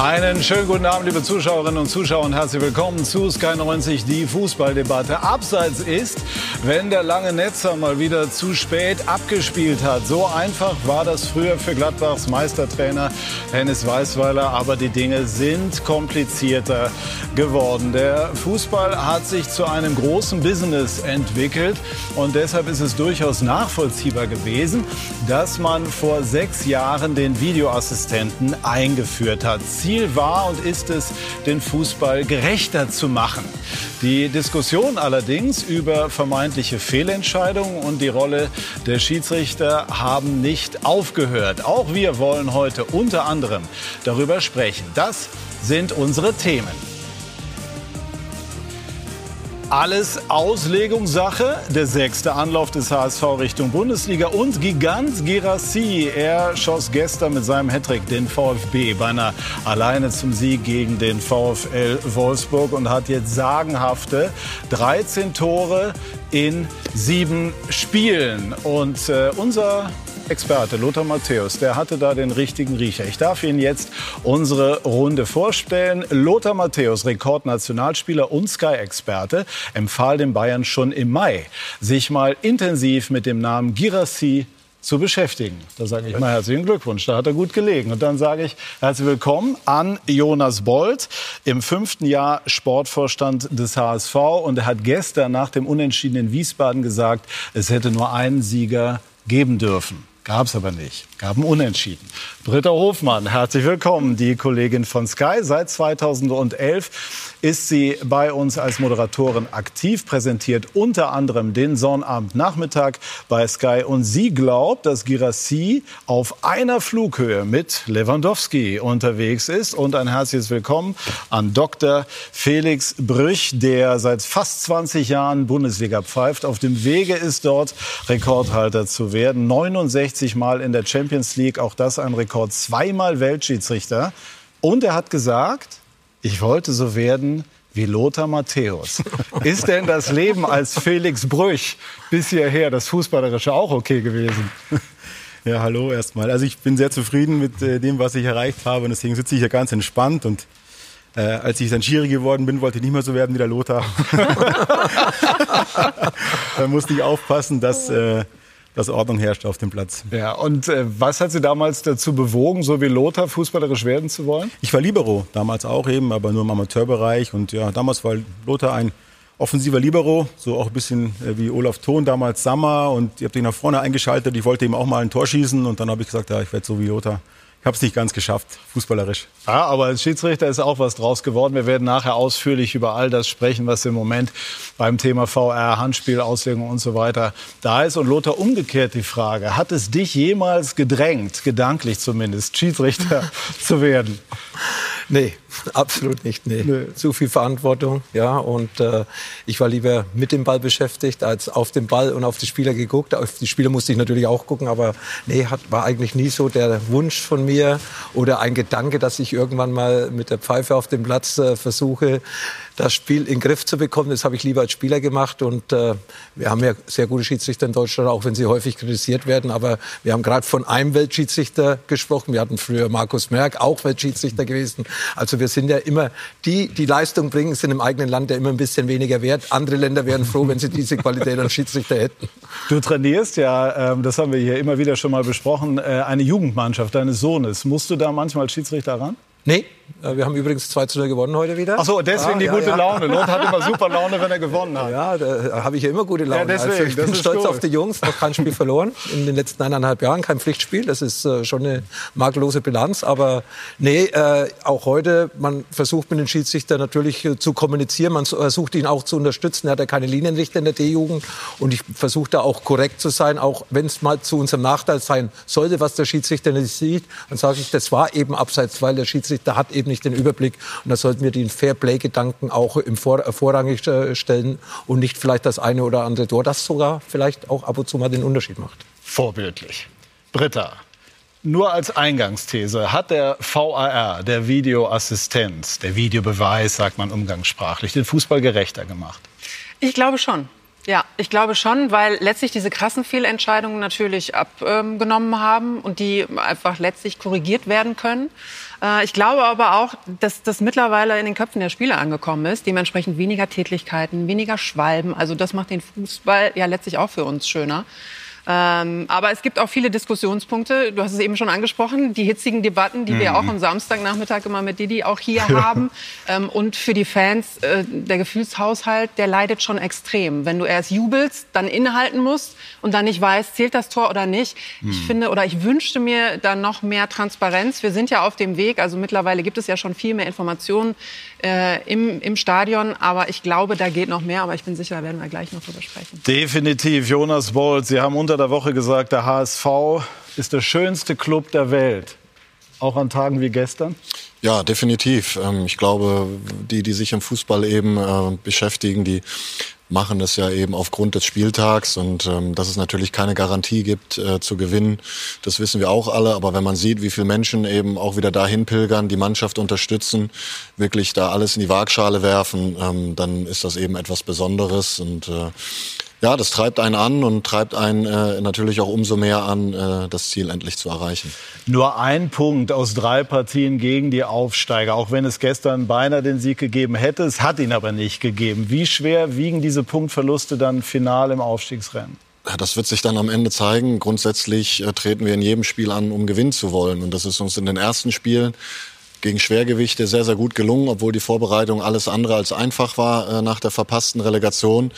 Einen schönen guten Abend, liebe Zuschauerinnen und Zuschauer und herzlich willkommen zu Sky 90, die Fußballdebatte. Abseits ist, wenn der lange Netzer mal wieder zu spät abgespielt hat. So einfach war das früher für Gladbachs Meistertrainer Hennes Weißweiler, aber die Dinge sind komplizierter geworden. Der Fußball hat sich zu einem großen Business entwickelt und deshalb ist es durchaus nachvollziehbar gewesen, dass man vor sechs Jahren den Videoassistenten eingeführt hat. Ziel war und ist es, den Fußball gerechter zu machen. Die Diskussion allerdings über vermeintliche Fehlentscheidungen und die Rolle der Schiedsrichter haben nicht aufgehört. Auch wir wollen heute unter anderem darüber sprechen. Das sind unsere Themen. Alles Auslegungssache. Der sechste Anlauf des HSV Richtung Bundesliga und Gigant Girassi. Er schoss gestern mit seinem Hattrick den VfB beinahe alleine zum Sieg gegen den VfL Wolfsburg und hat jetzt sagenhafte 13 Tore in sieben Spielen. Und äh, unser Experte Lothar Matthäus, der hatte da den richtigen Riecher. Ich darf Ihnen jetzt unsere Runde vorstellen. Lothar Matthäus, Rekordnationalspieler und Sky-Experte, empfahl den Bayern schon im Mai, sich mal intensiv mit dem Namen Girassi zu beschäftigen. Da sage ich mal herzlichen Glückwunsch, da hat er gut gelegen. Und dann sage ich herzlich willkommen an Jonas Bold im fünften Jahr Sportvorstand des HSV. Und er hat gestern nach dem Unentschieden in Wiesbaden gesagt, es hätte nur einen Sieger geben dürfen. Gab es aber nicht. Gab ein Unentschieden. Britta Hofmann, herzlich willkommen, die Kollegin von Sky. Seit 2011 ist sie bei uns als Moderatorin aktiv, präsentiert unter anderem den Sonnabendnachmittag bei Sky. Und sie glaubt, dass Girassi auf einer Flughöhe mit Lewandowski unterwegs ist. Und ein herzliches Willkommen an Dr. Felix Brüch, der seit fast 20 Jahren Bundesliga pfeift. Auf dem Wege ist dort Rekordhalter zu werden. 69 Mal in der Champions League, auch das ein Rekord. Zweimal Weltschiedsrichter. Und er hat gesagt, ich wollte so werden wie Lothar Matthäus. Ist denn das Leben als Felix Brüch bis hierher, das Fußballerische, auch okay gewesen? Ja, hallo erstmal. Also ich bin sehr zufrieden mit äh, dem, was ich erreicht habe und deswegen sitze ich hier ganz entspannt und äh, als ich dann Schiri geworden bin, wollte ich nicht mehr so werden wie der Lothar. da musste ich aufpassen, dass äh, dass Ordnung herrscht auf dem Platz. Ja, und äh, was hat Sie damals dazu bewogen, so wie Lothar fußballerisch werden zu wollen? Ich war Libero, damals auch eben, aber nur im Amateurbereich. Und ja, damals war Lothar ein offensiver Libero, so auch ein bisschen äh, wie Olaf Thon damals Sammer. Und ich habe den nach vorne eingeschaltet. Ich wollte ihm auch mal ein Tor schießen. Und dann habe ich gesagt, ja, ich werde so wie Lothar ich habe es nicht ganz geschafft, fußballerisch. Ja, aber als Schiedsrichter ist auch was draus geworden. Wir werden nachher ausführlich über all das sprechen, was im Moment beim Thema VR, Handspiel, Auslegung und so weiter da ist. Und Lothar, umgekehrt die Frage, hat es dich jemals gedrängt, gedanklich zumindest, Schiedsrichter zu werden? Nee, absolut nicht. Nee. nee. Zu viel Verantwortung, ja. Und äh, ich war lieber mit dem Ball beschäftigt, als auf den Ball und auf die Spieler geguckt. Auf die Spieler musste ich natürlich auch gucken, aber nee, hat, war eigentlich nie so der Wunsch von mir oder ein Gedanke, dass ich irgendwann mal mit der Pfeife auf dem Platz äh, versuche, das Spiel in den Griff zu bekommen. Das habe ich lieber als Spieler gemacht. Und äh, wir haben ja sehr gute Schiedsrichter in Deutschland, auch wenn sie häufig kritisiert werden. Aber wir haben gerade von einem Weltschiedsrichter gesprochen. Wir hatten früher Markus Merck, auch Weltschiedsrichter gewesen. Also wir sind ja immer, die, die Leistung bringen, sind im eigenen Land ja immer ein bisschen weniger wert. Andere Länder wären froh, wenn sie diese Qualität an Schiedsrichter hätten. Du trainierst ja, ähm, das haben wir hier immer wieder schon mal besprochen, äh, eine Jugendmannschaft deines Sohnes. Musst du da manchmal als Schiedsrichter ran? Nee, äh, wir haben übrigens 2 zu 0 gewonnen heute wieder. Ach so, deswegen ah, die ja, gute ja. Laune. Lot hat immer super Laune, wenn er gewonnen hat. Ja, da habe ich ja immer gute Laune. Ja, deswegen, also ich bin stolz cool. auf die Jungs. Noch kein Spiel verloren in den letzten eineinhalb Jahren. Kein Pflichtspiel. Das ist äh, schon eine makellose Bilanz. Aber nee, äh, auch heute, man versucht mit den Schiedsrichter natürlich äh, zu kommunizieren. Man versucht ihn auch zu unterstützen. Er hat ja keine Linienrichter in der D-Jugend. Und ich versuche da auch korrekt zu sein, auch wenn es mal zu unserem Nachteil sein sollte, was der Schiedsrichter nicht sieht. Dann sage ich, das war eben abseits, weil der Schiedsrichter hat eben nicht den Überblick. Und da sollten wir den Fairplay-Gedanken auch im Vor äh, vorrangig äh, stellen und nicht vielleicht das eine oder andere Tor, das sogar vielleicht auch ab und zu mal den Unterschied macht. Vorbildlich. Britta, nur als Eingangsthese, hat der VAR, der Videoassistent, der Videobeweis, sagt man umgangssprachlich, den Fußball gerechter gemacht? Ich glaube schon. Ja, ich glaube schon, weil letztlich diese krassen Fehlentscheidungen natürlich abgenommen haben und die einfach letztlich korrigiert werden können. Äh, ich glaube aber auch, dass das mittlerweile in den Köpfen der Spieler angekommen ist. Dementsprechend weniger Tätlichkeiten, weniger Schwalben. Also das macht den Fußball ja letztlich auch für uns schöner. Ähm, aber es gibt auch viele Diskussionspunkte. Du hast es eben schon angesprochen, die hitzigen Debatten, die mhm. wir auch am Samstagnachmittag immer mit Didi auch hier ja. haben. Ähm, und für die Fans, äh, der Gefühlshaushalt, der leidet schon extrem. Wenn du erst jubelst, dann innehalten musst und dann nicht weißt, zählt das Tor oder nicht. Mhm. Ich finde oder ich wünschte mir da noch mehr Transparenz. Wir sind ja auf dem Weg. Also mittlerweile gibt es ja schon viel mehr Informationen äh, im, im Stadion. Aber ich glaube, da geht noch mehr. Aber ich bin sicher, da werden wir gleich noch drüber sprechen. Definitiv. Jonas Bolt, Sie haben unter der Woche gesagt, der HSV ist der schönste Club der Welt. Auch an Tagen wie gestern? Ja, definitiv. Ähm, ich glaube, die, die sich im Fußball eben äh, beschäftigen, die machen das ja eben aufgrund des Spieltags und ähm, dass es natürlich keine Garantie gibt äh, zu gewinnen, das wissen wir auch alle. Aber wenn man sieht, wie viele Menschen eben auch wieder dahin pilgern, die Mannschaft unterstützen, wirklich da alles in die Waagschale werfen, ähm, dann ist das eben etwas Besonderes und äh, ja, das treibt einen an und treibt einen äh, natürlich auch umso mehr an, äh, das Ziel endlich zu erreichen. Nur ein Punkt aus drei Partien gegen die Aufsteiger, auch wenn es gestern beinahe den Sieg gegeben hätte. Es hat ihn aber nicht gegeben. Wie schwer wiegen diese Punktverluste dann final im Aufstiegsrennen? Das wird sich dann am Ende zeigen. Grundsätzlich äh, treten wir in jedem Spiel an, um gewinnen zu wollen. Und das ist uns in den ersten Spielen gegen Schwergewichte sehr, sehr gut gelungen, obwohl die Vorbereitung alles andere als einfach war äh, nach der verpassten Relegation.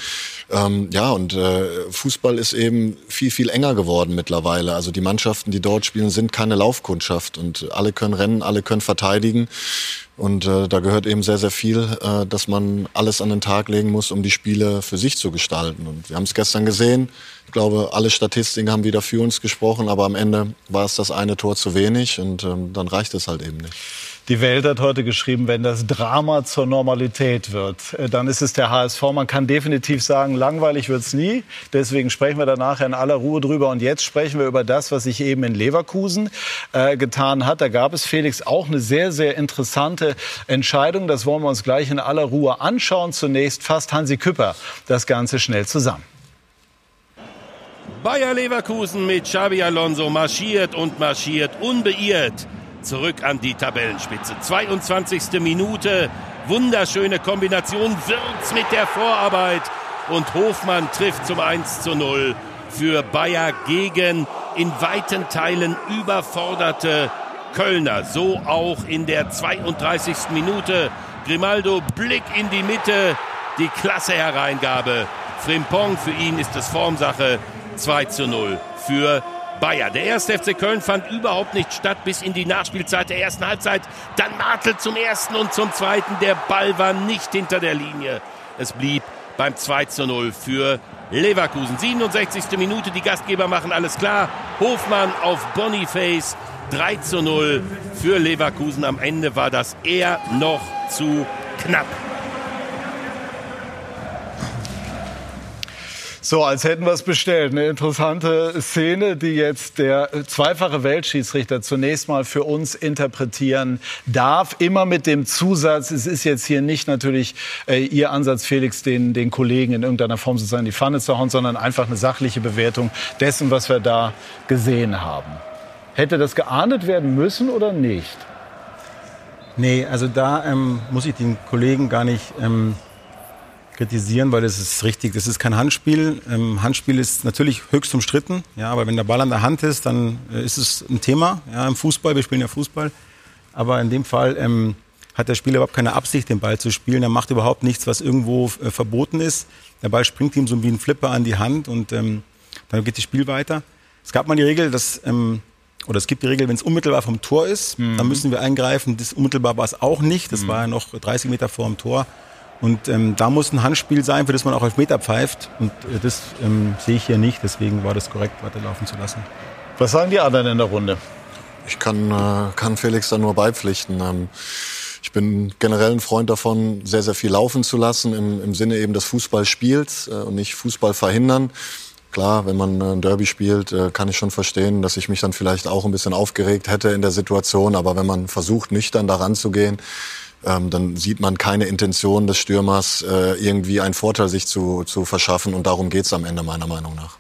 Ähm, ja, und äh, Fußball ist eben viel, viel enger geworden mittlerweile. Also die Mannschaften, die dort spielen, sind keine Laufkundschaft und alle können rennen, alle können verteidigen. Und äh, da gehört eben sehr, sehr viel, äh, dass man alles an den Tag legen muss, um die Spiele für sich zu gestalten. Und wir haben es gestern gesehen. Ich glaube, alle Statistiken haben wieder für uns gesprochen, aber am Ende war es das eine Tor zu wenig und ähm, dann reicht es halt eben nicht. Die Welt hat heute geschrieben, wenn das Drama zur Normalität wird, äh, dann ist es der HSV. Man kann definitiv sagen, langweilig wird es nie. Deswegen sprechen wir da nachher in aller Ruhe drüber. Und jetzt sprechen wir über das, was sich eben in Leverkusen äh, getan hat. Da gab es, Felix, auch eine sehr, sehr interessante Entscheidung. Das wollen wir uns gleich in aller Ruhe anschauen. Zunächst fasst Hansi Küpper das Ganze schnell zusammen. Bayer Leverkusen mit Xabi Alonso marschiert und marschiert unbeirrt zurück an die Tabellenspitze. 22. Minute, wunderschöne Kombination, Wirz mit der Vorarbeit und Hofmann trifft zum 1 zu 0 für Bayer gegen in weiten Teilen überforderte Kölner. So auch in der 32. Minute. Grimaldo Blick in die Mitte, die klasse Hereingabe. Frimpong, für ihn ist es Formsache 2 zu 0 für Bayer. Der erste FC Köln fand überhaupt nicht statt bis in die Nachspielzeit der ersten Halbzeit. Dann Martel zum ersten und zum zweiten. Der Ball war nicht hinter der Linie. Es blieb beim 2 zu 0 für Leverkusen. 67. Minute, die Gastgeber machen alles klar. Hofmann auf Boniface. 3 zu 0 für Leverkusen. Am Ende war das eher noch zu knapp. So, als hätten wir es bestellt. Eine interessante Szene, die jetzt der zweifache Weltschiedsrichter zunächst mal für uns interpretieren darf. Immer mit dem Zusatz, es ist jetzt hier nicht natürlich äh, Ihr Ansatz, Felix, den, den Kollegen in irgendeiner Form sozusagen die Pfanne zu hauen, sondern einfach eine sachliche Bewertung dessen, was wir da gesehen haben. Hätte das geahndet werden müssen oder nicht? Nee, also da ähm, muss ich den Kollegen gar nicht ähm, kritisieren, weil es ist richtig, das ist kein Handspiel. Ähm, Handspiel ist natürlich höchst umstritten, ja, aber wenn der Ball an der Hand ist, dann äh, ist es ein Thema ja, im Fußball. Wir spielen ja Fußball. Aber in dem Fall ähm, hat der Spieler überhaupt keine Absicht, den Ball zu spielen. Er macht überhaupt nichts, was irgendwo äh, verboten ist. Der Ball springt ihm so wie ein Flipper an die Hand und ähm, dann geht das Spiel weiter. Es gab mal die Regel, dass ähm, oder es gibt die Regel, wenn es unmittelbar vom Tor ist, mhm. dann müssen wir eingreifen. Das unmittelbar war es auch nicht. Das mhm. war ja noch 30 Meter vor dem Tor. Und ähm, da muss ein Handspiel sein, für das man auch auf Meter pfeift. Und äh, das ähm, sehe ich hier nicht. Deswegen war das korrekt, weiterlaufen zu lassen. Was sagen die anderen in der Runde? Ich kann, äh, kann Felix da nur beipflichten. Ähm, ich bin generell ein Freund davon, sehr, sehr viel laufen zu lassen, im, im Sinne eben des Fußballspiels äh, und nicht Fußball verhindern. Klar, wenn man äh, ein Derby spielt, äh, kann ich schon verstehen, dass ich mich dann vielleicht auch ein bisschen aufgeregt hätte in der Situation. Aber wenn man versucht, nüchtern daran zu gehen, ähm, dann sieht man keine Intention des Stürmers, äh, irgendwie einen Vorteil sich zu, zu verschaffen. Und darum geht's am Ende meiner Meinung nach.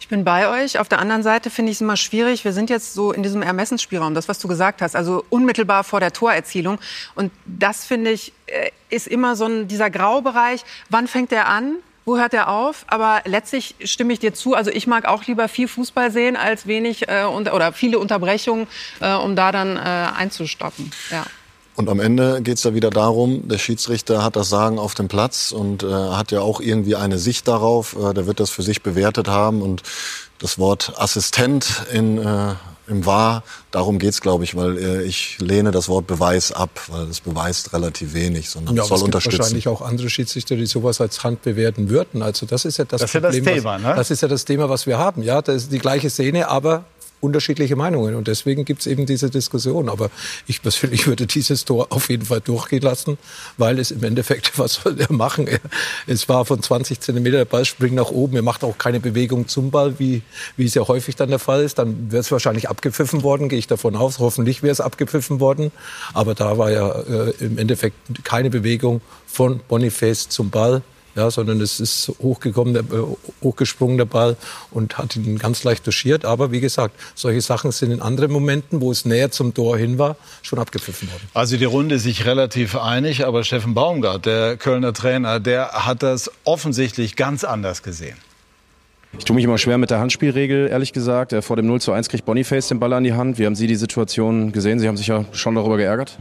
Ich bin bei euch. Auf der anderen Seite finde ich es immer schwierig. Wir sind jetzt so in diesem Ermessensspielraum, das, was du gesagt hast, also unmittelbar vor der Torerzielung. Und das finde ich äh, ist immer so ein, dieser Graubereich. Wann fängt er an? Wo hört er auf? Aber letztlich stimme ich dir zu. Also ich mag auch lieber viel Fußball sehen als wenig äh, oder viele Unterbrechungen, äh, um da dann äh, einzustoppen. Ja. Und am Ende geht es ja wieder darum, der Schiedsrichter hat das Sagen auf dem Platz und äh, hat ja auch irgendwie eine Sicht darauf. Äh, der wird das für sich bewertet haben und das Wort Assistent in, äh, im Wahr, darum geht's, glaube ich, weil äh, ich lehne das Wort Beweis ab, weil das beweist relativ wenig, sondern ja, soll es gibt unterstützen. wahrscheinlich auch andere Schiedsrichter, die sowas als Hand bewerten würden. Also das ist ja das, das Problem. Ja das, Thema, was, ne? das ist ja das Thema, was wir haben. Ja, das ist die gleiche Szene, aber unterschiedliche Meinungen. Und deswegen gibt es eben diese Diskussion. Aber ich persönlich würde dieses Tor auf jeden Fall durchgehen lassen, weil es im Endeffekt, was soll er machen? Es war von 20 Zentimeter, der Ball springt nach oben. Er macht auch keine Bewegung zum Ball, wie, wie es ja häufig dann der Fall ist. Dann wäre es wahrscheinlich abgepfiffen worden, gehe ich davon aus. Hoffentlich wäre es abgepfiffen worden. Aber da war ja äh, im Endeffekt keine Bewegung von Boniface zum Ball ja, sondern es ist hochgekommen, der, äh, hochgesprungen der Ball und hat ihn ganz leicht touchiert. Aber wie gesagt, solche Sachen sind in anderen Momenten, wo es näher zum Tor hin war, schon abgepfiffen worden. Also die Runde ist sich relativ einig, aber Steffen Baumgart, der Kölner Trainer, der hat das offensichtlich ganz anders gesehen. Ich tue mich immer schwer mit der Handspielregel, ehrlich gesagt. Vor dem 0 zu 1 kriegt Boniface den Ball an die Hand. Wie haben Sie die Situation gesehen? Sie haben sich ja schon darüber geärgert.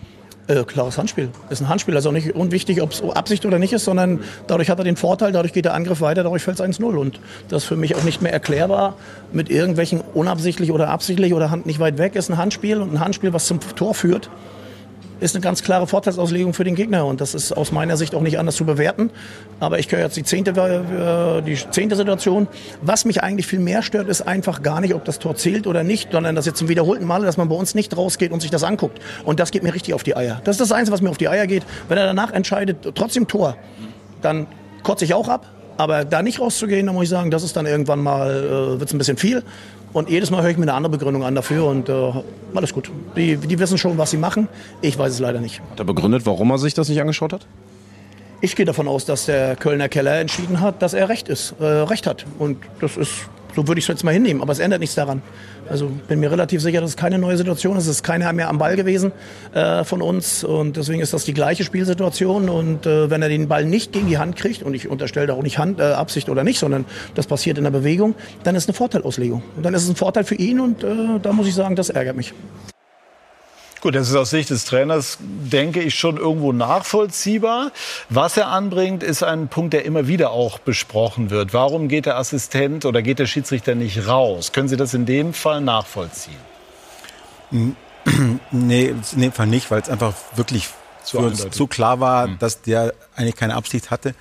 Äh, klares Handspiel. Ist ein Handspiel. Also nicht unwichtig, ob es Absicht oder nicht ist, sondern dadurch hat er den Vorteil, dadurch geht der Angriff weiter, dadurch fällt es 1-0. Und das ist für mich auch nicht mehr erklärbar mit irgendwelchen unabsichtlich oder absichtlich oder Hand nicht weit weg ist ein Handspiel und ein Handspiel, was zum Tor führt ist eine ganz klare Vorteilsauslegung für den Gegner und das ist aus meiner Sicht auch nicht anders zu bewerten. Aber ich höre jetzt die zehnte, äh, die zehnte Situation. Was mich eigentlich viel mehr stört, ist einfach gar nicht, ob das Tor zählt oder nicht, sondern dass jetzt zum wiederholten Male, dass man bei uns nicht rausgeht und sich das anguckt. Und das geht mir richtig auf die Eier. Das ist das Einzige, was mir auf die Eier geht. Wenn er danach entscheidet, trotzdem Tor, dann kotze ich auch ab. Aber da nicht rauszugehen, da muss ich sagen, das ist dann irgendwann mal, äh, wird es ein bisschen viel. Und jedes Mal höre ich mir eine andere Begründung an dafür und äh, alles gut. Die, die wissen schon, was sie machen. Ich weiß es leider nicht. Hat er begründet, warum er sich das nicht angeschaut hat? Ich gehe davon aus, dass der Kölner Keller entschieden hat, dass er recht ist, äh, recht hat. Und das ist so würde ich es jetzt mal hinnehmen, aber es ändert nichts daran. Also bin mir relativ sicher, dass es keine neue Situation ist. Es ist keiner mehr am Ball gewesen äh, von uns und deswegen ist das die gleiche Spielsituation. Und äh, wenn er den Ball nicht gegen die Hand kriegt, und ich unterstelle da auch nicht Hand, äh, Absicht oder nicht, sondern das passiert in der Bewegung, dann ist es eine Vorteilauslegung. Und dann ist es ein Vorteil für ihn und äh, da muss ich sagen, das ärgert mich. Gut, das ist aus Sicht des Trainers, denke ich, schon irgendwo nachvollziehbar. Was er anbringt, ist ein Punkt, der immer wieder auch besprochen wird. Warum geht der Assistent oder geht der Schiedsrichter nicht raus? Können Sie das in dem Fall nachvollziehen? Nee, in dem Fall nicht, weil es einfach wirklich zu, zu klar war, mhm. dass der eigentlich keine Absicht hatte.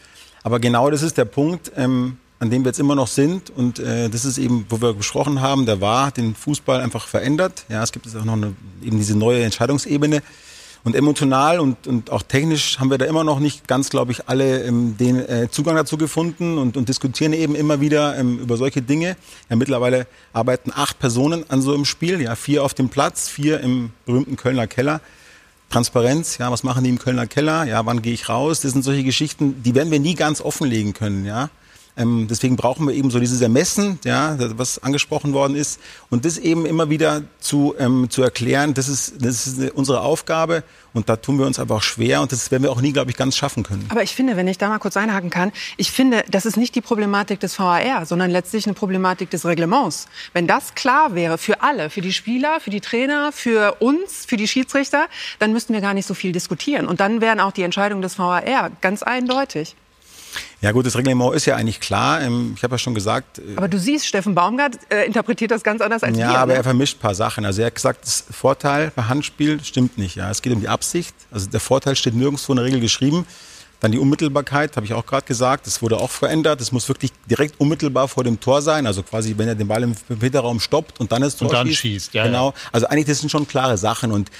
Aber genau das ist der Punkt. Ähm, an dem wir jetzt immer noch sind. Und äh, das ist eben, wo wir besprochen haben, der war den Fußball einfach verändert. Ja, es gibt jetzt auch noch eine, eben diese neue Entscheidungsebene. Und emotional und, und auch technisch haben wir da immer noch nicht ganz, glaube ich, alle ähm, den äh, Zugang dazu gefunden und, und diskutieren eben immer wieder ähm, über solche Dinge. Ja, mittlerweile arbeiten acht Personen an so einem Spiel, ja, vier auf dem Platz, vier im berühmten Kölner Keller. Transparenz, ja, was machen die im Kölner Keller? Ja, wann gehe ich raus? Das sind solche Geschichten, die werden wir nie ganz offenlegen können, ja. Ähm, deswegen brauchen wir eben so dieses Ermessen, ja, was angesprochen worden ist. Und das eben immer wieder zu, ähm, zu erklären, das ist, das ist unsere Aufgabe. Und da tun wir uns einfach schwer und das werden wir auch nie, glaube ich, ganz schaffen können. Aber ich finde, wenn ich da mal kurz einhaken kann, ich finde, das ist nicht die Problematik des VAR, sondern letztlich eine Problematik des Reglements. Wenn das klar wäre für alle, für die Spieler, für die Trainer, für uns, für die Schiedsrichter, dann müssten wir gar nicht so viel diskutieren. Und dann wären auch die Entscheidungen des VAR ganz eindeutig. Ja gut, das Reglement ist ja eigentlich klar. Ähm, ich habe ja schon gesagt. Äh, aber du siehst, Steffen Baumgart äh, interpretiert das ganz anders als ja, wir. Ja, aber ne? er vermischt ein paar Sachen. Also er hat gesagt, das Vorteil bei Handspiel stimmt nicht. Ja, es geht um die Absicht. Also der Vorteil steht nirgendwo in der Regel geschrieben. Dann die Unmittelbarkeit, habe ich auch gerade gesagt, das wurde auch verändert. Das muss wirklich direkt unmittelbar vor dem Tor sein. Also quasi, wenn er den Ball im Hinterraum stoppt und dann ist Tor und dann schießt. schießt ja, genau. Also eigentlich, das sind schon klare Sachen. Und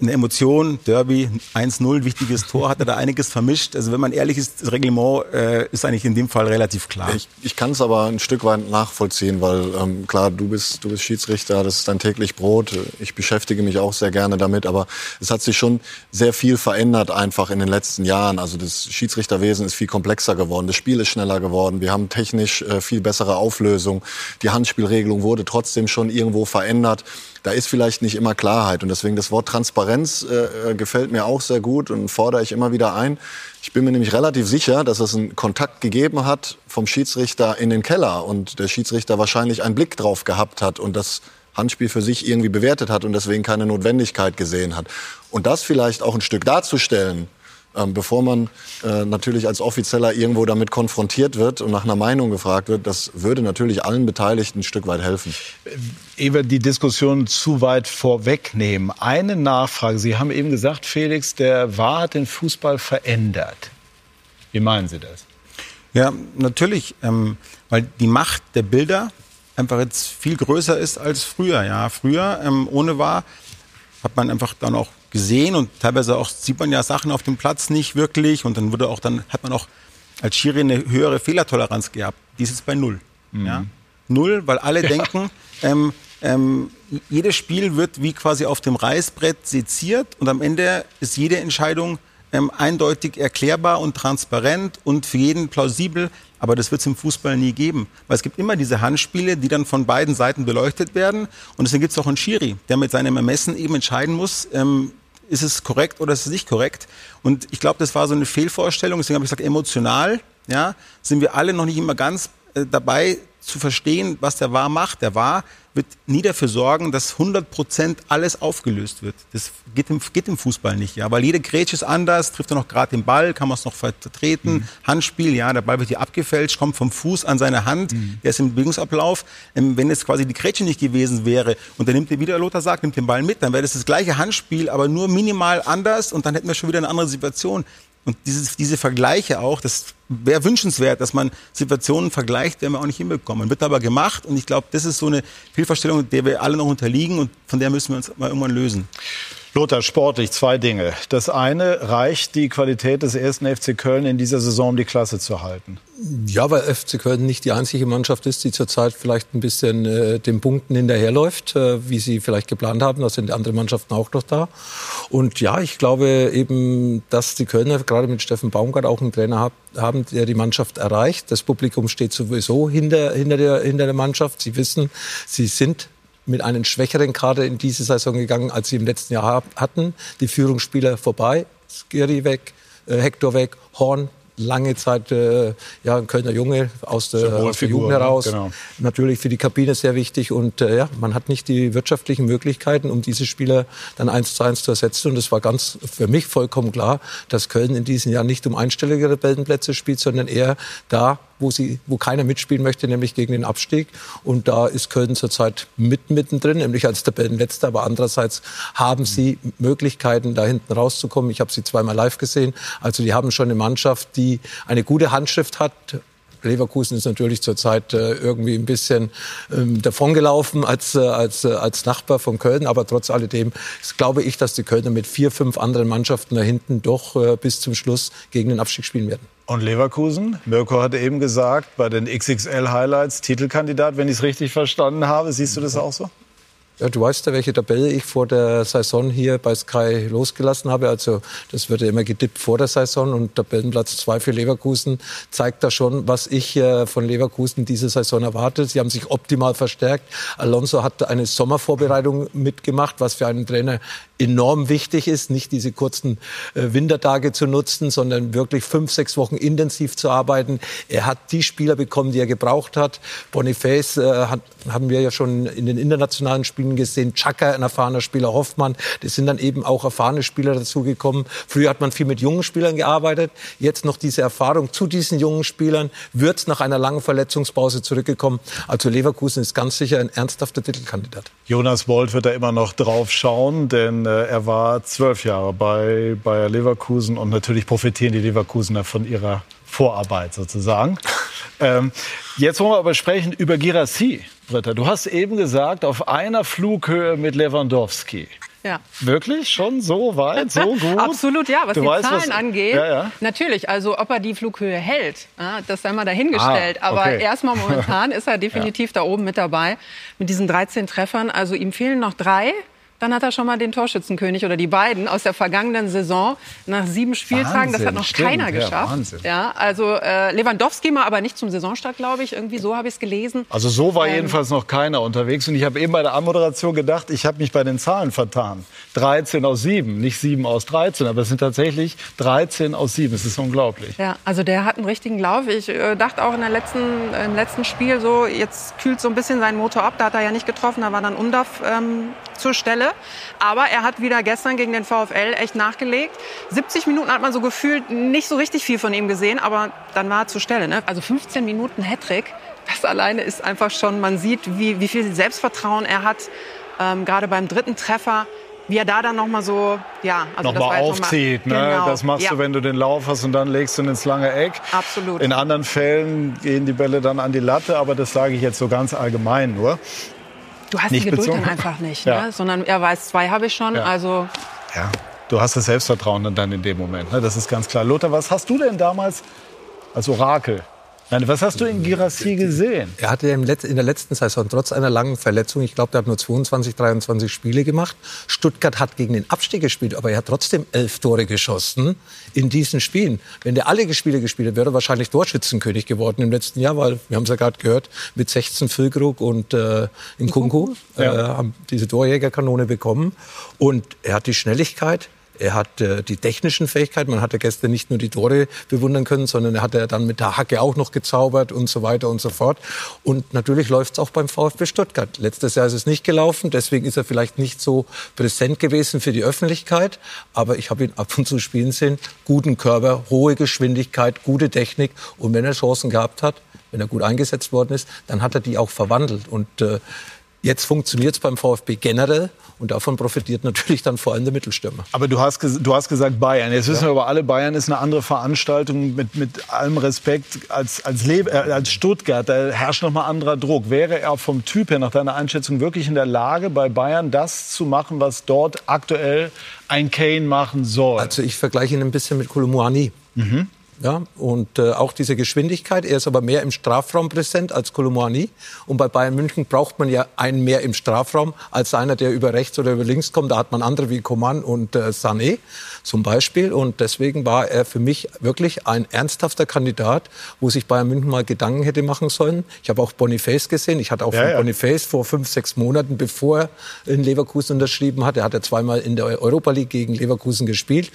eine Emotion, Derby, 1-0, wichtiges Tor, hat er da einiges vermischt. Also wenn man ehrlich ist, das Reglement äh, ist eigentlich in dem Fall relativ klar. Ich, ich kann es aber ein Stück weit nachvollziehen, weil ähm, klar, du bist, du bist Schiedsrichter, das ist dein täglich Brot. Ich beschäftige mich auch sehr gerne damit, aber es hat sich schon sehr viel verändert einfach in den letzten Jahren. Also das Schiedsrichterwesen ist viel komplexer geworden, das Spiel ist schneller geworden, wir haben technisch äh, viel bessere Auflösung, die Handspielregelung wurde trotzdem schon irgendwo verändert da ist vielleicht nicht immer Klarheit. Und deswegen das Wort Transparenz äh, äh, gefällt mir auch sehr gut und fordere ich immer wieder ein. Ich bin mir nämlich relativ sicher, dass es einen Kontakt gegeben hat vom Schiedsrichter in den Keller und der Schiedsrichter wahrscheinlich einen Blick drauf gehabt hat und das Handspiel für sich irgendwie bewertet hat und deswegen keine Notwendigkeit gesehen hat. Und das vielleicht auch ein Stück darzustellen, ähm, bevor man äh, natürlich als Offizieller irgendwo damit konfrontiert wird und nach einer Meinung gefragt wird, das würde natürlich allen Beteiligten ein Stück weit helfen. Ehe wir die Diskussion zu weit vorwegnehmen, eine Nachfrage. Sie haben eben gesagt, Felix, der War hat den Fußball verändert. Wie meinen Sie das? Ja, natürlich, ähm, weil die Macht der Bilder einfach jetzt viel größer ist als früher. Ja, früher ähm, ohne War hat man einfach dann auch gesehen und teilweise auch sieht man ja Sachen auf dem Platz nicht wirklich und dann wurde auch dann hat man auch als Schiri eine höhere Fehlertoleranz gehabt. Die ist jetzt bei null. Mhm. Ja? Null, weil alle ja. denken, ähm, ähm, jedes Spiel wird wie quasi auf dem Reißbrett seziert und am Ende ist jede Entscheidung ähm, eindeutig erklärbar und transparent und für jeden plausibel. Aber das wird es im Fußball nie geben. Weil es gibt immer diese Handspiele, die dann von beiden Seiten beleuchtet werden. Und deswegen gibt es auch einen Schiri, der mit seinem Ermessen eben entscheiden muss, ähm, ist es korrekt oder ist es nicht korrekt? Und ich glaube, das war so eine Fehlvorstellung. Deswegen habe ich gesagt, emotional ja, sind wir alle noch nicht immer ganz äh, dabei zu verstehen, was der War macht. Der War wird nie dafür sorgen, dass 100 Prozent alles aufgelöst wird. Das geht im, geht im Fußball nicht, ja, weil jede Grätsche ist anders, trifft er noch gerade den Ball, kann man es noch vertreten, mhm. Handspiel, ja, der Ball wird hier abgefälscht, kommt vom Fuß an seine Hand, mhm. der ist im Bewegungsablauf. Ähm, wenn jetzt quasi die Grätsche nicht gewesen wäre und dann nimmt er wieder, Lothar sagt, nimmt den Ball mit, dann wäre das das gleiche Handspiel, aber nur minimal anders und dann hätten wir schon wieder eine andere Situation. Und dieses, diese Vergleiche auch, das wäre wünschenswert, dass man Situationen vergleicht, werden wir auch nicht hinbekommen. Wird aber gemacht und ich glaube, das ist so eine Fehlverstellung, der wir alle noch unterliegen und von der müssen wir uns mal irgendwann lösen. Lothar, sportlich zwei Dinge. Das eine, reicht die Qualität des ersten FC Köln in dieser Saison, um die Klasse zu halten? Ja, weil FC Köln nicht die einzige Mannschaft ist, die zurzeit vielleicht ein bisschen äh, den Punkten hinterherläuft, äh, wie sie vielleicht geplant haben. Da sind andere Mannschaften auch noch da. Und ja, ich glaube eben, dass die Kölner gerade mit Steffen Baumgart auch einen Trainer hab, haben, der die Mannschaft erreicht. Das Publikum steht sowieso hinter, hinter, der, hinter der Mannschaft. Sie wissen, sie sind mit einem schwächeren Kader in diese Saison gegangen, als sie im letzten Jahr hatten. Die Führungsspieler vorbei, Skiri weg, äh, Hector weg, Horn lange Zeit äh, ja, ein Kölner Junge aus der, aus der Jugend ne? heraus. Genau. Natürlich für die Kabine sehr wichtig. Und äh, ja, man hat nicht die wirtschaftlichen Möglichkeiten, um diese Spieler dann eins zu eins zu ersetzen. Und es war ganz für mich vollkommen klar, dass Köln in diesem Jahr nicht um einstellige Rebellenplätze spielt, sondern eher da, wo, sie, wo keiner mitspielen möchte, nämlich gegen den Abstieg. Und da ist Köln zurzeit mit mittendrin, nämlich als Tabellenletzter. Aber andererseits haben sie Möglichkeiten, da hinten rauszukommen. Ich habe sie zweimal live gesehen. Also die haben schon eine Mannschaft, die eine gute Handschrift hat, Leverkusen ist natürlich zurzeit äh, irgendwie ein bisschen ähm, davongelaufen als, äh, als, äh, als Nachbar von Köln. Aber trotz alledem glaube ich, dass die Kölner mit vier, fünf anderen Mannschaften da hinten doch äh, bis zum Schluss gegen den Abstieg spielen werden. Und Leverkusen? Mirko hatte eben gesagt, bei den XXL-Highlights Titelkandidat, wenn ich es richtig verstanden habe. Siehst du das auch so? Ja, du weißt ja, welche Tabelle ich vor der Saison hier bei Sky losgelassen habe. Also das wird ja immer gedippt vor der Saison und Tabellenplatz 2 für Leverkusen zeigt da schon, was ich äh, von Leverkusen diese Saison erwarte. Sie haben sich optimal verstärkt. Alonso hat eine Sommervorbereitung mitgemacht, was für einen Trainer enorm wichtig ist, nicht diese kurzen äh, Wintertage zu nutzen, sondern wirklich fünf, sechs Wochen intensiv zu arbeiten. Er hat die Spieler bekommen, die er gebraucht hat. Boniface äh, hat, haben wir ja schon in den internationalen Spielen gesehen. Chaka, ein erfahrener Spieler, Hoffmann. Das sind dann eben auch erfahrene Spieler dazugekommen. Früher hat man viel mit jungen Spielern gearbeitet. Jetzt noch diese Erfahrung zu diesen jungen Spielern wird nach einer langen Verletzungspause zurückgekommen. Also Leverkusen ist ganz sicher ein ernsthafter Titelkandidat. Jonas Bolt wird da immer noch drauf schauen, denn äh, er war zwölf Jahre bei Bayer Leverkusen und natürlich profitieren die Leverkusener von ihrer Vorarbeit sozusagen. ähm, jetzt wollen wir aber sprechen über Girassi, Britta. Du hast eben gesagt, auf einer Flughöhe mit Lewandowski. Ja. Wirklich? Schon so weit, so gut? Absolut, ja, was du die weißt, Zahlen was, angeht. Ja, ja. Natürlich, also ob er die Flughöhe hält, ja, das sei mal dahingestellt. Ah, Aber okay. erstmal momentan ist er definitiv da oben mit dabei mit diesen 13 Treffern. Also ihm fehlen noch drei. Dann hat er schon mal den Torschützenkönig oder die beiden aus der vergangenen Saison nach sieben Spieltagen. das hat Wahnsinn, noch stimmt, keiner ja, geschafft. Wahnsinn. Ja, also äh, Lewandowski mal, aber nicht zum Saisonstart, glaube ich. Irgendwie so habe ich es gelesen. Also so war Ähm, jedenfalls noch keiner unterwegs. Und ich habe eben bei der Anmoderation gedacht, ich habe mich bei den Zahlen vertan. 13 aus 7, nicht 7 aus 13, aber es sind tatsächlich 13 aus 7. Es ist unglaublich. Ja, also der hat einen richtigen Lauf. Ich äh, dachte auch in der letzten, im letzten Spiel so, jetzt kühlt so ein bisschen sein Motor ab. Da hat er ja nicht getroffen, da war dann Undorf ähm, zur Stelle. Aber er hat wieder gestern gegen den VfL echt nachgelegt. 70 Minuten hat man so gefühlt nicht so richtig viel von ihm gesehen, aber dann war er zur Stelle. Ne? Also 15 Minuten Hattrick, das alleine ist einfach schon, man sieht, wie, wie viel Selbstvertrauen er hat. Ähm, Gerade beim dritten Treffer, wie er da dann noch mal so, ja, also das war Nochmal jetzt noch mal- aufzieht. Ne? Genau. Das machst ja. du, wenn du den Lauf hast und dann legst du ihn ins lange Eck. Absolut. In anderen Fällen gehen die Bälle dann an die Latte, aber das sage ich jetzt so ganz allgemein nur. Du hast Nicht die Geduld bezogen. dann einfach nicht, Ja. ne? sondern er weiß, zwei habe ich schon. Ja. Also Ja, du hast das Selbstvertrauen dann in dem Moment. Ne? Das ist ganz klar. Lothar, was hast du denn damals als Orakel? Nein, was hast du in Girassi gesehen? Er hatte in der letzten Saison trotz einer langen Verletzung, ich glaube, der hat nur 22, 23 Spiele gemacht. Stuttgart hat gegen den Abstieg gespielt, aber er hat trotzdem elf Tore geschossen in diesen Spielen. Wenn der alle Spiele gespielt hätte, wäre er wahrscheinlich Torschützenkönig geworden im letzten Jahr, weil wir haben es ja gerade gehört, mit 16 Füllkrug und äh, Nkunku äh, haben diese Torjägerkanone bekommen. Und er hat die Schnelligkeit, er hat äh, die technischen Fähigkeiten. Man hat ja gestern nicht nur die Tore bewundern können, sondern er hat ja dann mit der Hacke auch noch gezaubert und so weiter und so fort. Und natürlich läuft es auch beim VfB Stuttgart. Letztes Jahr ist es nicht gelaufen, deswegen ist er vielleicht nicht so präsent gewesen für die Öffentlichkeit. Aber ich habe ihn ab und zu spielen sehen. Guten Körper, hohe Geschwindigkeit, gute Technik. Und wenn er Chancen gehabt hat, wenn er gut eingesetzt worden ist, dann hat er die auch verwandelt. Und äh, jetzt funktioniert es beim VfB generell. Und davon profitiert natürlich dann vor allem der Mittelstürmer. Aber du hast, du hast gesagt Bayern. Jetzt wissen wir aber alle, Bayern ist eine andere Veranstaltung mit, mit allem Respekt als, als, Le äh, als Stuttgart. Da herrscht noch mal anderer Druck. Wäre er vom Typ her nach deiner Einschätzung wirklich in der Lage, bei Bayern das zu machen, was dort aktuell ein Kane machen soll? Also ich vergleiche ihn ein bisschen mit Kolumuani. Ja, und äh, auch diese Geschwindigkeit. Er ist aber mehr im Strafraum präsent als Kolumuani. Und bei Bayern München braucht man ja einen mehr im Strafraum als einer, der über rechts oder über links kommt. Da hat man andere wie Coman und äh, Sané zum Beispiel. Und deswegen war er für mich wirklich ein ernsthafter Kandidat, wo sich Bayern München mal Gedanken hätte machen sollen. Ich habe auch Boniface gesehen. Ich hatte auch Ja, von ja. Boniface vor fünf, sechs Monaten, bevor er in Leverkusen unterschrieben hat. Er hat ja zweimal in der Europa League gegen Leverkusen gespielt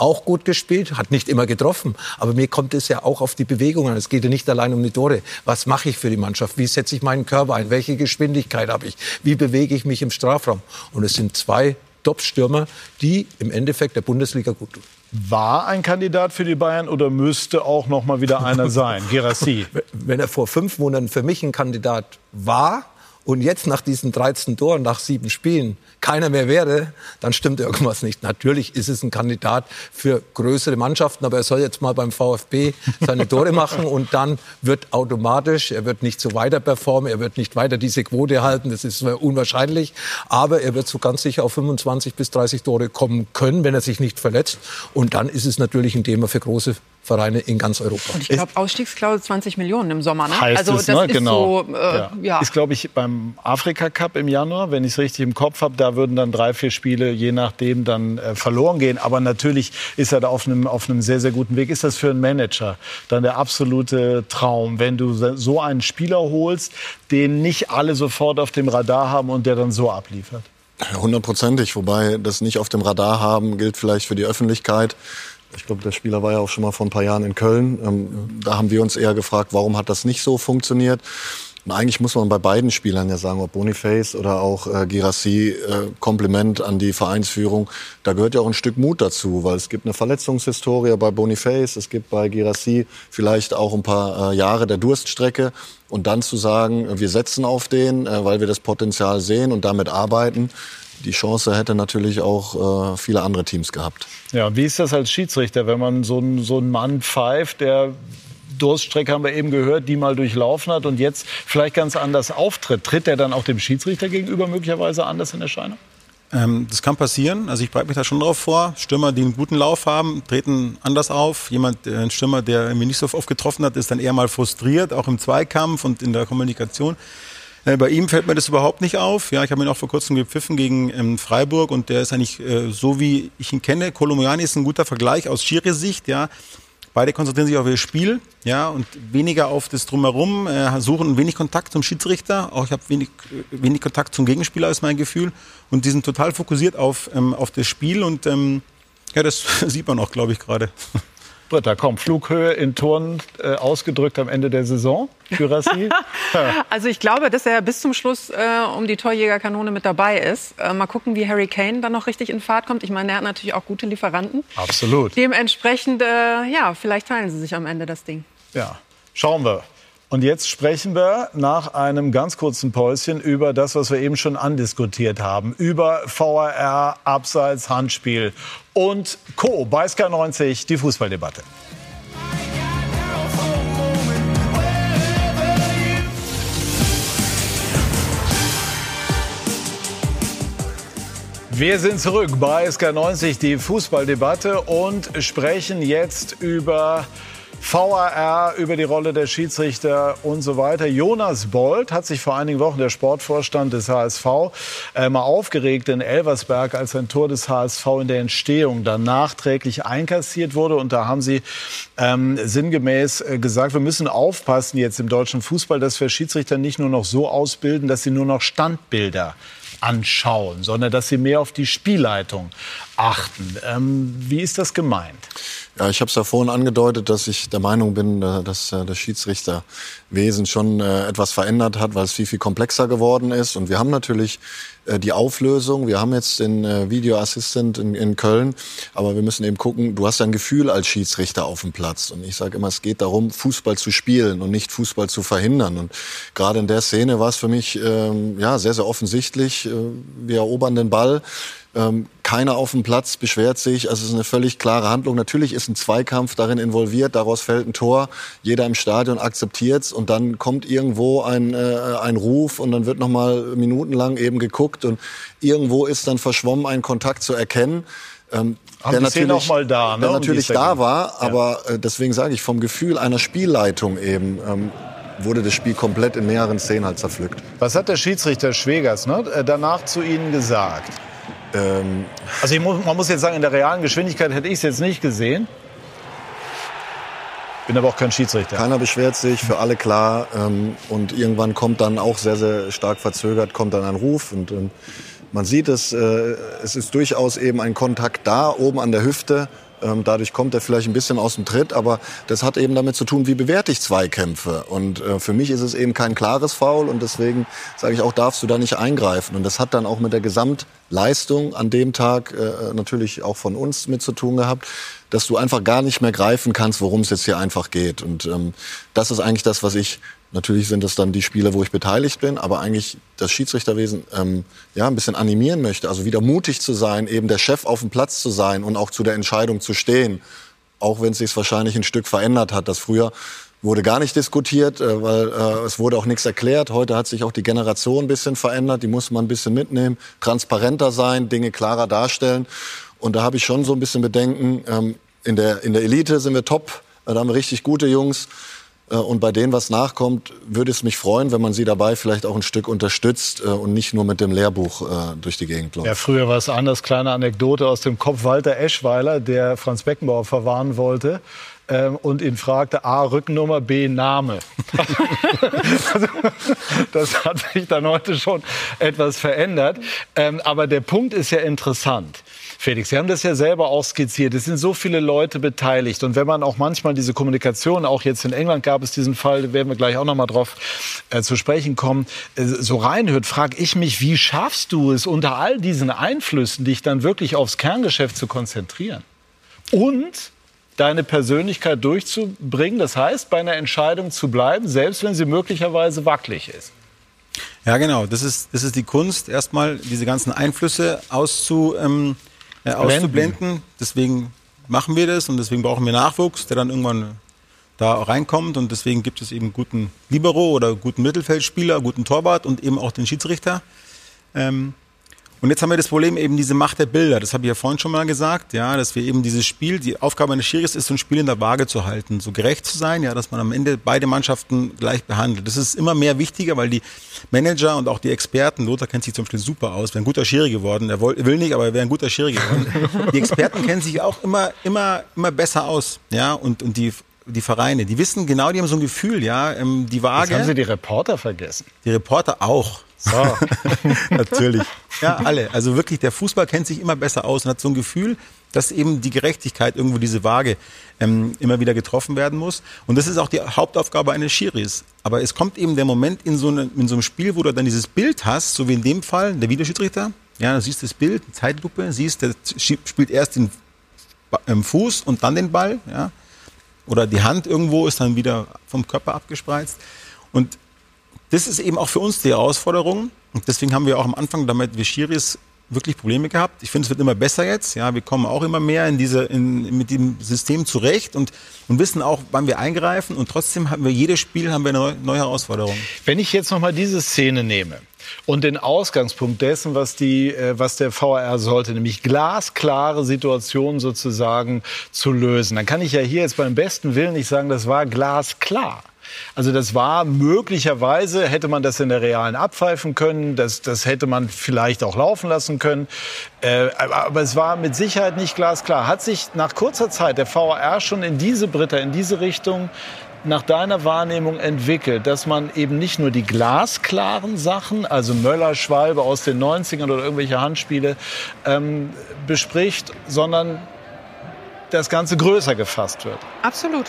auch gut gespielt, hat nicht immer getroffen. Aber mir kommt es ja auch auf die Bewegung an. Es geht ja nicht allein um die Tore. Was mache ich für die Mannschaft? Wie setze ich meinen Körper ein? Welche Geschwindigkeit habe ich? Wie bewege ich mich im Strafraum? Und es sind zwei Top-Stürmer, die im Endeffekt der Bundesliga gut tun. War ein Kandidat für die Bayern oder müsste auch noch mal wieder einer sein? Gerassi. Wenn er vor fünf Monaten für mich ein Kandidat war und jetzt nach diesen 13 Toren, nach sieben Spielen, keiner mehr wäre, dann stimmt irgendwas nicht. Natürlich ist es ein Kandidat für größere Mannschaften, aber er soll jetzt mal beim VfB seine Tore machen und dann wird automatisch, er wird nicht so weiter performen, er wird nicht weiter diese Quote halten, das ist unwahrscheinlich, aber er wird so ganz sicher auf 25 bis 30 Tore kommen können, wenn er sich nicht verletzt. Und dann ist es natürlich ein Thema für große Vereine in ganz Europa. ich glaube, Ausstiegsklausel 20 Millionen im Sommer. Ne? Heißt also es, das ne? ist genau. so, äh, ja. Ist, glaube ich, beim Afrika Cup im Januar, wenn ich es richtig im Kopf habe, da würden dann drei, vier Spiele je nachdem dann äh, verloren gehen. Aber natürlich ist er da auf einem, auf einem sehr, sehr guten Weg. Ist das für einen Manager dann der absolute Traum, wenn du so einen Spieler holst, den nicht alle sofort auf dem Radar haben und der dann so abliefert? Hundertprozentig, wobei das nicht auf dem Radar haben gilt vielleicht für die Öffentlichkeit. Ich glaube, der Spieler war ja auch schon mal vor ein paar Jahren in Köln. Ähm, da haben wir uns eher gefragt, warum hat das nicht so funktioniert? Und eigentlich muss man bei beiden Spielern ja sagen, ob Boniface oder auch äh, Girassi, äh, Kompliment an die Vereinsführung. Da gehört ja auch ein Stück Mut dazu, weil es gibt eine Verletzungshistorie bei Boniface, es gibt bei Girassi vielleicht auch ein paar äh, Jahre der Durststrecke. Und dann zu sagen, wir setzen auf den, äh, weil wir das Potenzial sehen und damit arbeiten, die Chance hätte natürlich auch äh, viele andere Teams gehabt. Ja, wie ist das als Schiedsrichter, wenn man so einen, so einen Mann pfeift, der Durststrecke haben wir eben gehört, die mal durchlaufen hat und jetzt vielleicht ganz anders auftritt? Tritt er dann auch dem Schiedsrichter gegenüber möglicherweise anders in Erscheinung? Ähm, das kann passieren. Also ich bereite mich da schon drauf vor. Stürmer, die einen guten Lauf haben, treten anders auf. Jemand, äh, ein Stürmer, der irgendwie nicht so oft getroffen hat, ist dann eher mal frustriert, auch im Zweikampf und in der Kommunikation. Äh, bei ihm fällt mir das überhaupt nicht auf. Ja, ich habe ihn auch vor kurzem gepfiffen gegen ähm, Freiburg und der ist eigentlich äh, so, wie ich ihn kenne. Kolomoyani ist ein guter Vergleich aus Schiri-Sicht. Ja, Beide konzentrieren sich auf ihr Spiel, ja, und weniger auf das Drumherum, äh, suchen wenig Kontakt zum Schiedsrichter. Auch ich habe wenig, wenig Kontakt zum Gegenspieler, ist mein Gefühl. Und die sind total fokussiert auf, ähm, auf das Spiel und ähm, ja, das sieht man auch, glaube ich, gerade. Britta, komm, Flughöhe in Turnen äh, ausgedrückt am Ende der Saison für Rassi? also ich glaube, dass er bis zum Schluss äh, um die Torjägerkanone mit dabei ist. Äh, mal gucken, wie Harry Kane dann noch richtig in Fahrt kommt. Ich meine, er hat natürlich auch gute Lieferanten. Absolut. Dementsprechend, äh, ja, vielleicht teilen sie sich am Ende das Ding. Ja, schauen wir. Und jetzt sprechen wir nach einem ganz kurzen Päuschen über das, was wir eben schon andiskutiert haben. Über VRR, Abseits, Handspiel und Co. Bei Sky 90, die Fußballdebatte. Wir sind zurück bei SK90, die Fußballdebatte und sprechen jetzt über VAR über die Rolle der Schiedsrichter und so weiter. Jonas Bold hat sich vor einigen Wochen, der Sportvorstand des HSV, äh, mal aufgeregt in Elversberg, als ein Tor des HSV in der Entstehung dann nachträglich einkassiert wurde. Und da haben sie ähm, sinngemäß äh, gesagt, wir müssen aufpassen jetzt im deutschen Fußball, dass wir Schiedsrichter nicht nur noch so ausbilden, dass sie nur noch Standbilder anschauen, sondern dass sie mehr auf die Spielleitung achten. Ähm, wie ist das gemeint? Ja, ich habe es ja vorhin angedeutet, dass ich der Meinung bin, äh, dass äh, das Schiedsrichterwesen schon äh, etwas verändert hat, weil es viel, viel komplexer geworden ist. Und wir haben natürlich die Auflösung. Wir haben jetzt den Video Assistant in, in Köln, aber wir müssen eben gucken, du hast ein Gefühl als Schiedsrichter auf dem Platz. Und ich sage immer, es geht darum, Fußball zu spielen und nicht Fußball zu verhindern. Und gerade in der Szene war es für mich ähm, ja, sehr, sehr offensichtlich. Wir erobern den Ball ähm, keiner auf dem Platz beschwert sich. Also es ist eine völlig klare Handlung. Natürlich ist ein Zweikampf darin involviert. Daraus fällt ein Tor. Jeder im Stadion akzeptiert's und dann kommt irgendwo ein, äh, ein Ruf und dann wird noch mal minutenlang eben geguckt und irgendwo ist dann verschwommen ein Kontakt zu erkennen. Ähm, Haben der natürlich, auch mal da, ne, der natürlich um da war, aber ja. äh, deswegen sage ich vom Gefühl einer Spielleitung eben. Ähm, wurde das Spiel komplett in mehreren Szenen halt zerpflückt. Was hat der Schiedsrichter Schwegers ne, äh, danach zu Ihnen gesagt? Ähm, also muss, man muss jetzt sagen, in der realen Geschwindigkeit hätte ich es jetzt nicht gesehen. Bin aber auch kein Schiedsrichter. Keiner beschwert sich, für alle klar. Ähm, und irgendwann kommt dann auch sehr, sehr stark verzögert, kommt dann ein Ruf. Und ähm, man sieht es, äh, es ist durchaus eben ein Kontakt da, oben an der Hüfte. Ähm, dadurch kommt er vielleicht ein bisschen aus dem Tritt, aber das hat eben damit zu tun, wie bewerte ich Zweikämpfe. Und äh, für mich ist es eben kein klares Foul und deswegen sage ich auch, darfst du da nicht eingreifen. Und das hat dann auch mit der Gesamtleistung an dem Tag äh, natürlich auch von uns mit zu tun gehabt, dass du einfach gar nicht mehr greifen kannst, worum es jetzt hier einfach geht. Und ähm, das ist eigentlich das, was ich Natürlich sind es dann die Spiele, wo ich beteiligt bin, aber eigentlich das Schiedsrichterwesen ähm, ja ein bisschen animieren möchte, also wieder mutig zu sein, eben der Chef auf dem Platz zu sein und auch zu der Entscheidung zu stehen, auch wenn es sich wahrscheinlich ein Stück verändert hat. Das früher wurde gar nicht diskutiert, äh, weil äh, es wurde auch nichts erklärt. Heute hat sich auch die Generation ein bisschen verändert, die muss man ein bisschen mitnehmen, transparenter sein, Dinge klarer darstellen. Und da habe ich schon so ein bisschen Bedenken. Ähm, in der in der Elite sind wir top, da haben wir richtig gute Jungs. Äh, und bei denen, was nachkommt, würde es mich freuen, wenn man sie dabei vielleicht auch ein Stück unterstützt äh, und nicht nur mit dem Lehrbuch äh, durch die Gegend läuft. Ja, früher war es anders. Kleine Anekdote aus dem Kopf Walter Eschweiler, der Franz Beckenbauer verwarnen wollte ähm, und ihn fragte, A, Rückennummer, B, Name. also, das hat sich dann heute schon etwas verändert. Ähm, aber der Punkt ist ja interessant. Felix, Sie haben das ja selber auch skizziert. Es sind so viele Leute beteiligt. Und wenn man auch manchmal diese Kommunikation, auch jetzt in England gab es diesen Fall, werden wir gleich auch noch mal drauf äh, zu sprechen kommen, äh, so reinhört, frage ich mich, wie schaffst du es unter all diesen Einflüssen, dich dann wirklich aufs Kerngeschäft zu konzentrieren? Und deine Persönlichkeit durchzubringen. Das heißt, bei einer Entscheidung zu bleiben, selbst wenn sie möglicherweise wackelig ist. Ja, genau. Das ist, das ist die Kunst, erstmal diese ganzen Einflüsse auszu, ähm, äh, auszublenden. Deswegen machen wir das und deswegen brauchen wir Nachwuchs, der dann irgendwann da reinkommt und deswegen gibt es eben guten Libero oder guten Mittelfeldspieler, guten Torwart und eben auch den Schiedsrichter. Ähm, Und jetzt haben wir das Problem eben diese Macht der Bilder. Das habe ich ja vorhin schon mal gesagt, ja, dass wir eben dieses Spiel, die Aufgabe eines Schiris ist, so ein Spiel in der Waage zu halten, so gerecht zu sein, ja, dass man am Ende beide Mannschaften gleich behandelt. Das ist immer mehr wichtiger, weil die Manager und auch die Experten, Lothar kennt sich zum Beispiel super aus, wäre ein guter Schiri geworden. Er will nicht, aber er wäre ein guter Schiri geworden. die Experten kennen sich auch immer, immer, immer besser aus, ja, und, und die die Vereine, die wissen genau, die haben so ein Gefühl, ja, ähm, die Waage. Jetzt haben Sie die Reporter vergessen. Die Reporter auch. So. Natürlich. Ja, alle. Also wirklich, der Fußball kennt sich immer besser aus und hat so ein Gefühl, dass eben die Gerechtigkeit irgendwo diese Waage ähm, immer wieder getroffen werden muss. Und das ist auch die Hauptaufgabe eines Schiris. Aber es kommt eben der Moment in so, eine, in so einem Spiel, wo du dann dieses Bild hast, so wie in dem Fall, der Videoschiedsrichter. Ja, du siehst das Bild, Zeitlupe, siehst, der spielt erst den ähm, Fuß und dann den Ball. Ja. Oder die Hand irgendwo ist dann wieder vom Körper abgespreizt. Und das ist eben auch für uns die Herausforderung. Und deswegen haben wir auch am Anfang damit wir Schiris wirklich Probleme gehabt. Ich finde, es wird immer besser jetzt. Ja, wir kommen auch immer mehr in diese, in, mit dem System zurecht und, und wissen auch, wann wir eingreifen. Und trotzdem haben wir jedes Spiel haben wir eine neue Herausforderung. Wenn ich jetzt noch mal diese Szene nehme und den Ausgangspunkt dessen, was die, äh, was der VAR sollte, nämlich glasklare Situationen sozusagen zu lösen, dann kann ich ja hier jetzt beim besten Willen nicht sagen, das war glasklar. Also das war möglicherweise, hätte man das in der realen abpfeifen können, das, das hätte man vielleicht auch laufen lassen können. Äh, aber es war mit Sicherheit nicht glasklar. Hat sich nach kurzer Zeit der VAR schon in diese Britta, in diese Richtung nach deiner Wahrnehmung entwickelt, dass man eben nicht nur die glasklaren Sachen, also Möller, Schwalbe aus den 90ern oder irgendwelche Handspiele ähm, bespricht, sondern das Ganze größer gefasst wird? Absolut.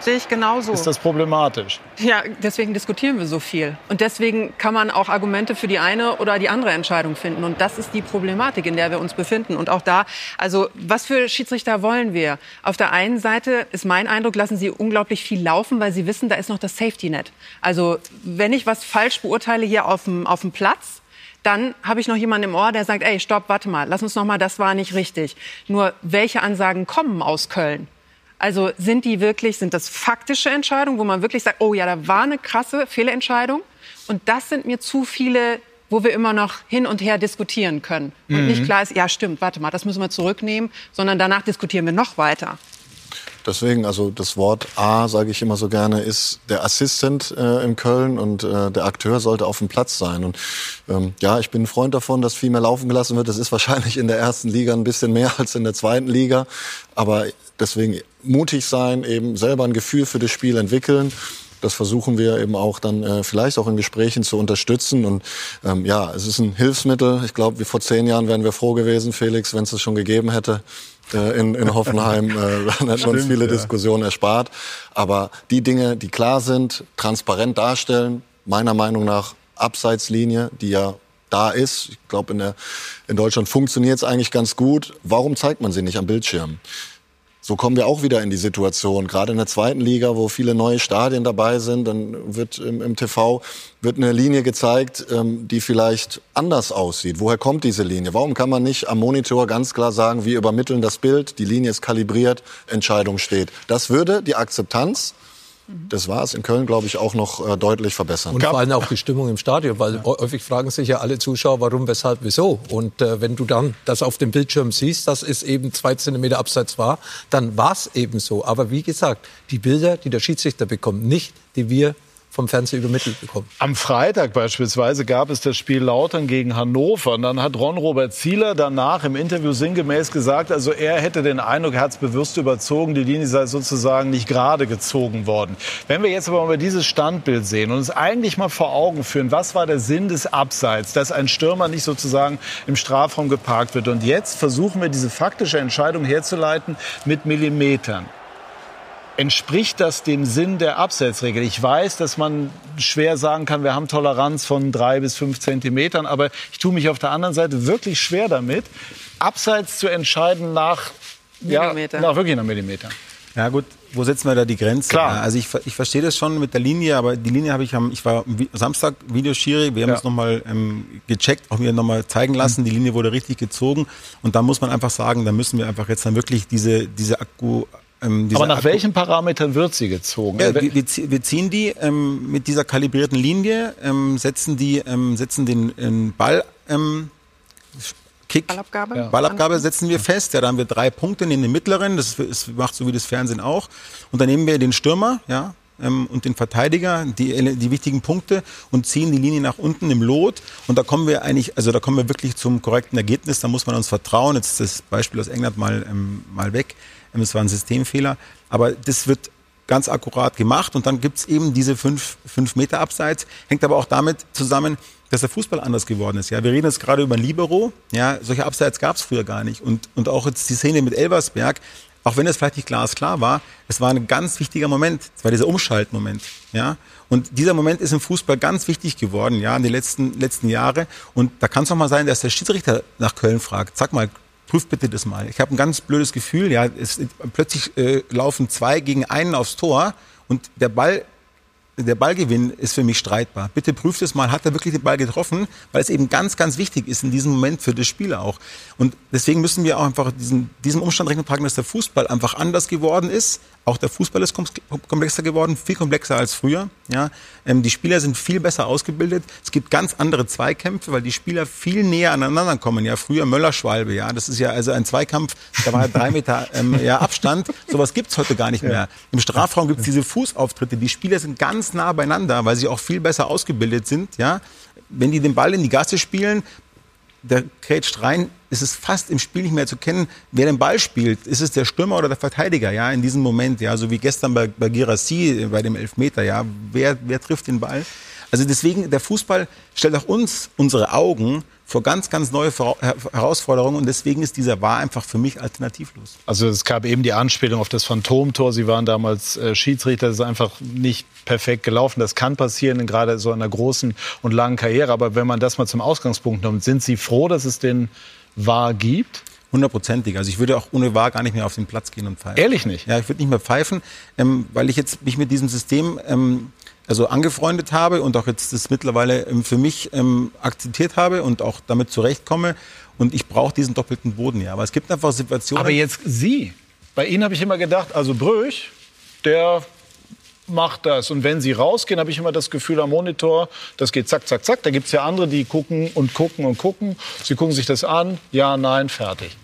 Sehe ich genauso. Ist das problematisch? Ja, deswegen diskutieren wir so viel. Und deswegen kann man auch Argumente für die eine oder die andere Entscheidung finden. Und das ist die Problematik, in der wir uns befinden. Und auch da, also was für Schiedsrichter wollen wir? Auf der einen Seite ist mein Eindruck, lassen sie unglaublich viel laufen, weil sie wissen, da ist noch das Safety Net. Also wenn ich was falsch beurteile hier auf dem, auf dem Platz, dann habe ich noch jemanden im Ohr, der sagt, ey, stopp, warte mal, lass uns noch mal, das war nicht richtig. Nur welche Ansagen kommen aus Köln? Also sind die wirklich, sind das faktische Entscheidungen, wo man wirklich sagt, oh ja, da war eine krasse Fehlentscheidung. Und das sind mir zu viele, wo wir immer noch hin und her diskutieren können. Und mhm. nicht klar ist, ja stimmt, warte mal, das müssen wir zurücknehmen, sondern danach diskutieren wir noch weiter. Deswegen, also das Wort A, sage ich immer so gerne, ist der Assistent äh, in Köln und äh, der Akteur sollte auf dem Platz sein. Und ähm, ja, ich bin ein Freund davon, dass viel mehr laufen gelassen wird. Das ist wahrscheinlich in der ersten Liga ein bisschen mehr als in der zweiten Liga. Aber deswegen mutig sein, eben selber ein Gefühl für das Spiel entwickeln. Das versuchen wir eben auch dann äh, vielleicht auch in Gesprächen zu unterstützen. Und ähm, ja, es ist ein Hilfsmittel. Ich glaube, wie vor zehn Jahren wären wir froh gewesen, Felix, wenn es es schon gegeben hätte äh, in, in Hoffenheim. Äh, dann hätten wir uns viele ja. Diskussionen erspart. Aber die Dinge, die klar sind, transparent darstellen, meiner Meinung nach Abseitslinie, die ja da ist. Ich glaube, in, in Deutschland funktioniert es eigentlich ganz gut. Warum zeigt man sie nicht am Bildschirm? So kommen wir auch wieder in die Situation. Gerade in der zweiten Liga, wo viele neue Stadien dabei sind, dann wird im, im TV wird eine Linie gezeigt, ähm, die vielleicht anders aussieht. Woher kommt diese Linie? Warum kann man nicht am Monitor ganz klar sagen, wir übermitteln das Bild, die Linie ist kalibriert, Entscheidung steht? Das würde die Akzeptanz das war es in Köln, glaube ich, auch noch äh, deutlich verbessern. Und vor allem auch die Stimmung im Stadion, weil ja. häufig fragen sich ja alle Zuschauer, warum, weshalb, wieso. Und äh, wenn du dann das auf dem Bildschirm siehst, dass es eben zwei Zentimeter abseits war, dann war es eben so. Aber wie gesagt, die Bilder, die der Schiedsrichter bekommt, nicht die wir vom Fernseher übermittelt bekommen. Am Freitag beispielsweise gab es das Spiel Lautern gegen Hannover. Und dann hat Ron-Robert Zieler danach im Interview sinngemäß gesagt, also er hätte den Eindruck, er hat es bewusst überzogen, die Linie sei sozusagen nicht gerade gezogen worden. Wenn wir jetzt aber mal dieses Standbild sehen und uns eigentlich mal vor Augen führen, was war der Sinn des Abseits, dass ein Stürmer nicht sozusagen im Strafraum geparkt wird. Und jetzt versuchen wir diese faktische Entscheidung herzuleiten mit Millimetern. Entspricht das dem Sinn der Abseitsregel? Ich weiß, dass man schwer sagen kann, wir haben Toleranz von drei bis fünf Zentimetern, aber ich tue mich auf der anderen Seite wirklich schwer damit, Abseits zu entscheiden nach, Millimeter. ja, nach wirklich einer Millimeter. Ja gut, wo setzen wir da die Grenze? Klar. Also ich, ich verstehe das schon mit der Linie, aber die Linie habe ich am, ich war Samstag Videoschiri, wir haben ja. es nochmal ähm, gecheckt, auch mir nochmal zeigen lassen, mhm. die Linie wurde richtig gezogen und da muss man einfach sagen, da müssen wir einfach jetzt dann wirklich diese, diese Akku, ähm, Aber nach welchen Parametern wird sie gezogen? Ja, wir, wir, ziehen die ähm, mit dieser kalibrierten Linie, ähm, setzen, die, ähm, setzen den, den Ball ähm, Kick. Ballabgabe? Ja. Ballabgabe setzen wir fest. Ja, da haben wir drei Punkte, nehmen den mittleren, das ist, macht so wie das Fernsehen auch. Und dann nehmen wir den Stürmer, ja, ähm, und den Verteidiger, die, die wichtigen Punkte und ziehen die Linie nach unten im Lot. Und da kommen wir eigentlich, also da kommen wir wirklich zum korrekten Ergebnis. Da muss man uns vertrauen. Jetzt ist das Beispiel aus England mal, ähm, mal weg. Es war ein Systemfehler. Aber das wird ganz akkurat gemacht. Und dann gibt's eben diese fünf, fünf Meter Abseits. Hängt aber auch damit zusammen, dass der Fußball anders geworden ist. Ja, wir reden jetzt gerade über Libero. Ja, solche Abseits gab es früher gar nicht. Und, und auch jetzt die Szene mit Elversberg, auch wenn es vielleicht nicht glasklar war, es war ein ganz wichtiger Moment. Es war dieser Umschaltmoment. Ja, und dieser Moment ist im Fußball ganz wichtig geworden, ja, in den letzten, letzten Jahren. Und da kann es auch mal sein, dass der Schiedsrichter nach Köln fragt, sag mal, prüf bitte das mal. Ich habe ein ganz blödes Gefühl, ja, es, plötzlich äh, laufen zwei gegen einen aufs Tor und der Ball der Ballgewinn ist für mich streitbar. Bitte prüft es mal, hat er wirklich den Ball getroffen, weil es eben ganz, ganz wichtig ist in diesem Moment für das Spiel auch. Und deswegen müssen wir auch einfach diesen, diesem Umstand Rechnung tragen, dass der Fußball einfach anders geworden ist. Auch der Fußball ist komplexer geworden, viel komplexer als früher. Ja, ähm, die Spieler sind viel besser ausgebildet. Es gibt ganz andere Zweikämpfe, weil die Spieler viel näher aneinander kommen. Ja, früher Möller-Schwalbe, ja, das ist ja also ein Zweikampf, da war drei Meter ähm, ja, Abstand. Sowas gibt's heute gar nicht mehr. Im Strafraum gibt's diese Fußauftritte. Die Spieler sind ganz nah beieinander, weil sie auch viel besser ausgebildet sind. Ja, wenn die den Ball in die Gasse spielen, der grätscht rein, ist es fast im Spiel nicht mehr zu kennen, wer den Ball spielt. Ist es der Stürmer oder der Verteidiger, ja, in diesem Moment, ja, so wie gestern bei, bei Girassi, bei dem Elfmeter, ja, wer, wer trifft den Ball? Also deswegen, der Fußball stellt auch uns unsere Augen vor ganz, ganz neue Herausforderungen und deswegen ist dieser War einfach für mich alternativlos. Also es gab eben die Anspielung auf das Phantomtor. Sie waren damals äh, Schiedsrichter. Das ist einfach nicht perfekt gelaufen. Das kann passieren, gerade so einer großen und langen Karriere. Aber wenn man das mal zum Ausgangspunkt nimmt, sind Sie froh, dass es den War gibt? Hundertprozentig. Also ich würde auch ohne War gar nicht mehr auf den Platz gehen und pfeifen. Ehrlich nicht? Ja, ich würde nicht mehr pfeifen, ähm, weil ich jetzt mich mit diesem System ähm, also angefreundet habe und auch jetzt das mittlerweile ähm, für mich ähm, akzeptiert habe und auch damit zurechtkomme. Und ich brauche diesen doppelten Boden, ja. Aber es gibt einfach Situationen. Aber jetzt Sie. Bei Ihnen habe ich immer gedacht, also Brüch, der macht das. Und wenn Sie rausgehen, habe ich immer das Gefühl am Monitor, das geht zack, zack, zack. Da gibt es ja andere, die gucken und gucken und gucken. Sie gucken sich das an, ja, nein, fertig.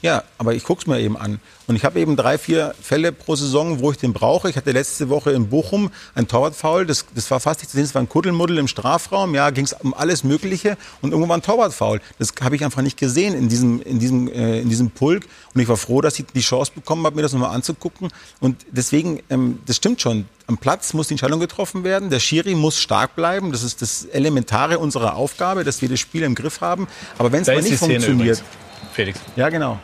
Ja, aber ich gucke es mir eben an. Und ich habe eben drei, vier Fälle pro Saison, wo ich den brauche. Ich hatte letzte Woche in Bochum ein Torwartfoul. Das, das war fast nicht zu sehen. Das war ein Kuddelmuddel im Strafraum. Ja, ging es um alles Mögliche. Und irgendwo war ein Torwartfoul. Das habe ich einfach nicht gesehen in diesem, in, diesem, äh, in diesem Pulk. Und ich war froh, dass ich die Chance bekommen habe, mir das nochmal anzugucken. Und deswegen, ähm, das stimmt schon. Am Platz muss die Entscheidung getroffen werden. Der Schiri muss stark bleiben. Das ist das Elementare unserer Aufgabe, dass wir das Spiel im Griff haben. Aber wenn es mal nicht funktioniert. Felix. Ja, genau.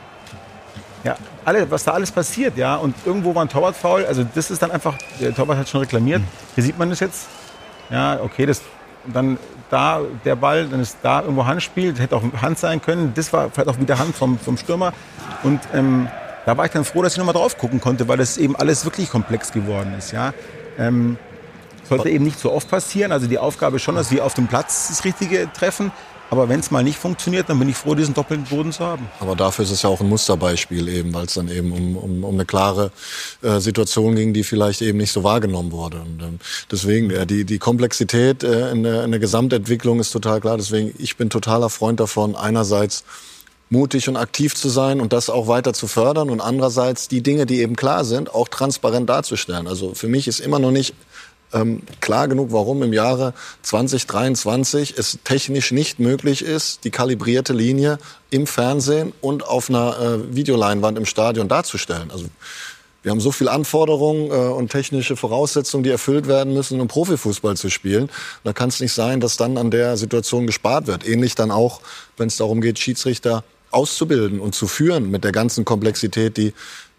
Ja, alle, was da alles passiert, ja. Und irgendwo war ein Torwartfoul. Also das ist dann einfach, der Torwart hat schon reklamiert. Hier sieht man das jetzt. Ja, okay, das dann da der Ball, dann ist da irgendwo Handspiel, das hätte auch Hand sein können. Das war vielleicht auch wieder Hand vom, vom Stürmer. Und ähm, da war ich dann froh, dass ich nochmal drauf gucken konnte, weil das eben alles wirklich komplex geworden ist. Ja. Ähm, sollte eben nicht so oft passieren. Also die Aufgabe ist schon, dass wir auf dem Platz das Richtige treffen. Aber wenn es mal nicht funktioniert, dann bin ich froh, diesen doppelten Boden zu haben. Aber dafür ist es ja auch ein Musterbeispiel eben, weil es dann eben um, um, um eine klare äh, Situation ging, die vielleicht eben nicht so wahrgenommen wurde. Und ähm, deswegen, äh, die, die Komplexität äh, in, der, in der Gesamtentwicklung ist total klar. Deswegen, ich bin totaler Freund davon, einerseits mutig und aktiv zu sein und das auch weiter zu fördern und andererseits die Dinge, die eben klar sind, auch transparent darzustellen. Also für mich ist immer noch nicht ähm, klar genug, warum im Jahre 2023 es technisch nicht möglich ist, die kalibrierte Linie im Fernsehen und auf einer äh, Videoleinwand im Stadion darzustellen. Also wir haben so viele Anforderungen äh, und technische Voraussetzungen, die erfüllt werden müssen, um Profifußball zu spielen. Da kann es nicht sein, dass dann an der Situation gespart wird. Ähnlich dann auch, wenn es darum geht, Schiedsrichter auszubilden und zu führen mit der ganzen Komplexität, die,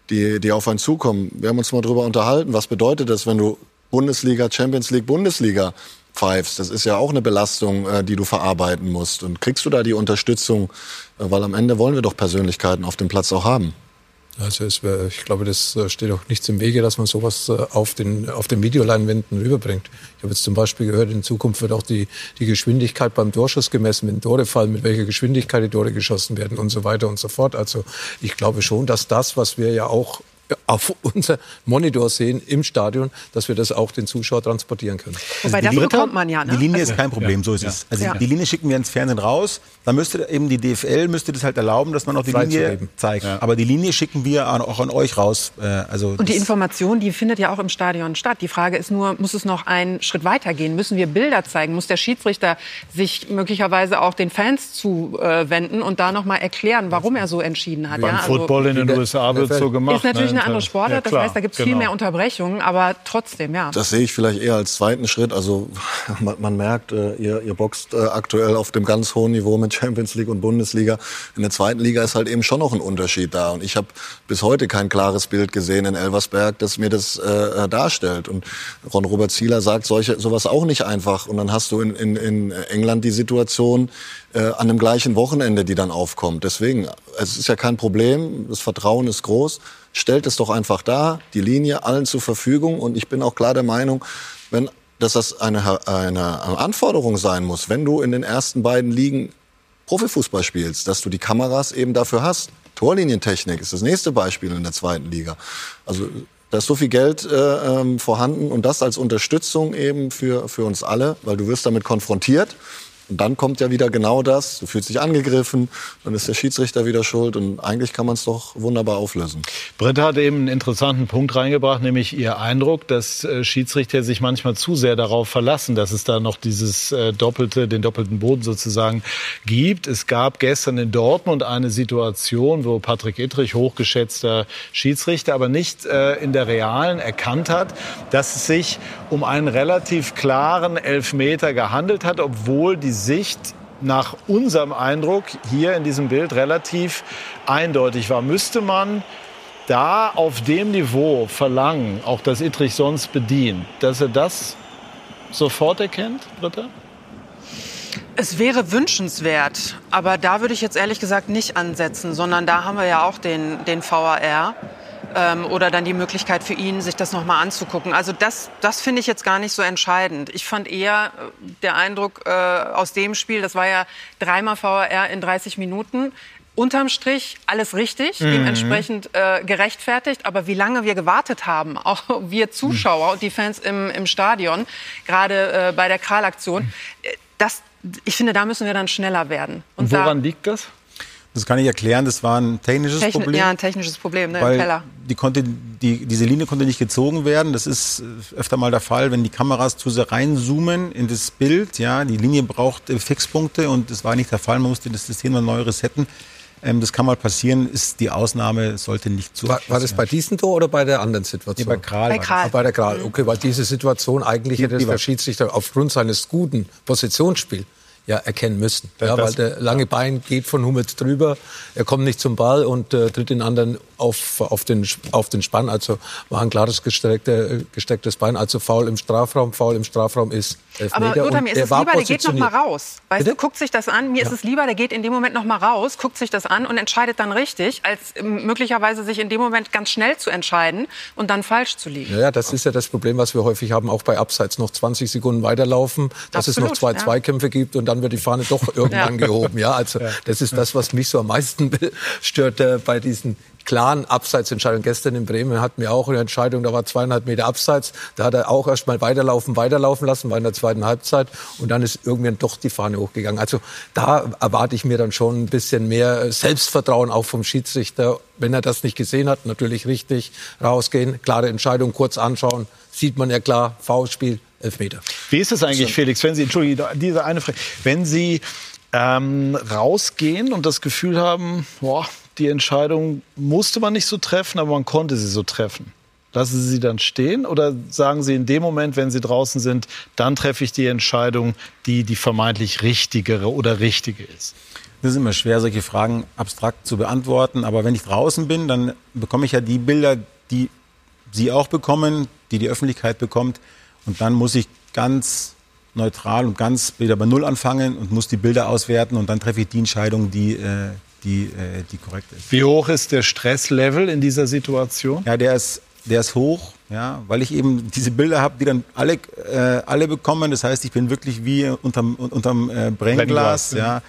die, die auf einen zukommen. Wir haben uns mal darüber unterhalten, was bedeutet das, wenn du Bundesliga, Champions League, Bundesliga pfeifst. Das ist ja auch eine Belastung, äh, die du verarbeiten musst. Und kriegst du da die Unterstützung? Äh, weil am Ende wollen wir doch Persönlichkeiten auf dem Platz auch haben. Also wär, ich glaube, das äh, steht auch nichts im Wege, dass man sowas auf den, auf den Videoleinwänden rüberbringt. Ich habe jetzt zum Beispiel gehört, in Zukunft wird auch die, die Geschwindigkeit beim Torschuss gemessen, wenn Tore fallen, mit welcher Geschwindigkeit die Tore geschossen werden und so weiter und so fort. Also ich glaube schon, dass das, was wir ja auch auf unser Monitor sehen im Stadion, dass wir das auch den Zuschauer transportieren können. Wobei das Linie- bekommt man ja. Ne? Die Linie Also- ist kein Problem, so ist es. Also Ja. die Linie schicken wir ins Fernsehen raus. Dann müsste eben die DFL müsste das halt erlauben, dass man auch die Frei Linie zeigt. Aber die Linie schicken wir an, auch an euch raus. Äh, also Und die das- Information, die findet ja auch im Stadion statt. Die Frage ist nur, muss es noch einen Schritt weiter gehen? Müssen wir Bilder zeigen? Muss der Schiedsrichter sich möglicherweise auch den Fans zuwenden und da noch mal erklären, warum er so entschieden hat? Beim Ja, also- Football in den USA wird so gemacht. Ist natürlich? Eine andere Sportart, Ja, das heißt, da gibt es genau. viel mehr Unterbrechungen, aber trotzdem, ja. Das sehe ich vielleicht eher als zweiten Schritt. Also man, man merkt, äh, ihr, ihr boxt äh, aktuell auf dem ganz hohen Niveau mit Champions League und Bundesliga. In der zweiten Liga ist halt eben schon noch ein Unterschied da. Und ich habe bis heute kein klares Bild gesehen in Elversberg, das mir das äh, äh, darstellt. Und Ron-Robert Zieler sagt solche, sowas auch nicht einfach. Und dann hast du in, in, in England die Situation äh, an dem gleichen Wochenende, die dann aufkommt. Deswegen, es ist ja kein Problem. Das Vertrauen ist groß. Stellt es doch einfach dar, die Linie allen zur Verfügung. Und ich bin auch klar der Meinung, wenn, dass das eine, eine Anforderung sein muss, wenn du in den ersten beiden Ligen Profifußball spielst, dass du die Kameras eben dafür hast. Torlinientechnik ist das nächste Beispiel in der zweiten Liga. Also da ist so viel Geld äh, ähm, vorhanden und das als Unterstützung eben für, für uns alle, weil du wirst damit konfrontiert. Und dann kommt ja wieder genau das, du fühlst dich angegriffen, dann ist der Schiedsrichter wieder schuld und eigentlich kann man es doch wunderbar auflösen. Britta hat eben einen interessanten Punkt reingebracht, nämlich ihr Eindruck, dass äh, Schiedsrichter sich manchmal zu sehr darauf verlassen, dass es da noch dieses äh, doppelte, den doppelten Boden sozusagen gibt. Es gab gestern in Dortmund eine Situation, wo Patrick Ittrich, hochgeschätzter Schiedsrichter, aber nicht äh, in der realen erkannt hat, dass es sich um einen relativ klaren Elfmeter gehandelt hat, obwohl die Sicht nach unserem Eindruck hier in diesem Bild relativ eindeutig war. Müsste man da auf dem Niveau verlangen, auch dass Ittrich sonst bedient, dass er das sofort erkennt, Britta? Es wäre wünschenswert, aber da würde ich jetzt ehrlich gesagt nicht ansetzen, sondern da haben wir ja auch den, den VAR ähm, oder dann die Möglichkeit für ihn, sich das nochmal anzugucken. Also das, das finde ich jetzt gar nicht so entscheidend. Ich fand eher äh, der Eindruck äh, aus dem Spiel, das war ja dreimal VAR in 30 Minuten. Unterm Strich alles richtig, dementsprechend äh, gerechtfertigt. Aber wie lange wir gewartet haben, auch wir Zuschauer und die Fans im, im Stadion, gerade äh, bei der Kral-Aktion, äh, das, ich finde, da müssen wir dann schneller werden. Und da- woran liegt das? Das kann ich erklären. Das war ein technisches Techni Problem. Ja, ein technisches Problem ne, im Keller. die konnte, die, diese Linie konnte nicht gezogen werden. Das ist äh, öfter mal der Fall, wenn die Kameras zu sehr reinzoomen in das Bild. Ja, die Linie braucht äh, Fixpunkte und das war nicht der Fall. Man musste das System mal neu resetten. Ähm, das kann mal passieren, ist die Ausnahme, sollte nicht zu. War, war das bei diesem Tor oder bei der anderen Situation? Nee, bei Kral Bei. Kral. Ah, bei der Kral. Okay, weil diese Situation eigentlich hätte die es der Schiedsrichter aufgrund seines guten Positionsspiels ja erkennen müssen. Ja, weil der lange Bein geht von Hummels drüber, er kommt nicht zum Ball und äh, tritt den anderen auf, auf, den, auf den Spann. Also war ein klares gestreckte, gestecktes Bein. Also Foul im Strafraum, Foul im Strafraum ist Elfmeter. Aber Lothar, mir ist es lieber, der geht noch mal raus. Weißt Bitte? du, guckt sich das an. Mir ist es lieber, der geht in dem Moment noch mal raus, guckt sich das an und entscheidet dann richtig, als ähm, möglicherweise sich in dem Moment ganz schnell zu entscheiden und dann falsch zu liegen. Ja, ja, das ist ja das Problem, was wir häufig haben, auch bei Abseits. Noch 20 Sekunden weiterlaufen, dass es Absolut, noch zwei ja. Zweikämpfe gibt und dann wird die Fahne doch irgendwann Ja. gehoben. Ja, also das ist das, was mich so am meisten stört äh, bei diesen klaren Abseitsentscheidungen. Gestern in Bremen hatten wir auch eine Entscheidung, da war zweieinhalb Meter Abseits. Da hat er auch erst mal weiterlaufen, weiterlaufen lassen, war in der zweiten Halbzeit. Und dann ist irgendwann doch die Fahne hochgegangen. Also da erwarte ich mir dann schon ein bisschen mehr Selbstvertrauen auch vom Schiedsrichter. Wenn er das nicht gesehen hat, natürlich richtig rausgehen, klare Entscheidung, kurz anschauen, sieht man ja klar, Foulspiel, Elfmeter. Wie ist es eigentlich, Felix, wenn Sie, Entschuldige, diese eine Frage, wenn Sie ähm, rausgehen und das Gefühl haben, boah, die Entscheidung musste man nicht so treffen, aber man konnte sie so treffen. Lassen Sie sie dann stehen oder sagen Sie in dem Moment, wenn Sie draußen sind, dann treffe ich die Entscheidung, die die vermeintlich richtigere oder richtige ist? Das ist immer schwer, solche Fragen abstrakt zu beantworten. Aber wenn ich draußen bin, dann bekomme ich ja die Bilder, die Sie auch bekommen, die die Öffentlichkeit bekommt. Und dann muss ich ganz neutral und ganz wieder bei Null anfangen und muss die Bilder auswerten. Und dann treffe ich die Entscheidung, die, äh, die, äh, die korrekt ist. Wie hoch ist der Stresslevel in dieser Situation? Ja, der ist, der ist hoch, ja, weil ich eben diese Bilder habe, die dann alle, äh, alle bekommen. Das heißt, ich bin wirklich wie unterm, unterm äh, Brennglas, Brennglas, ja.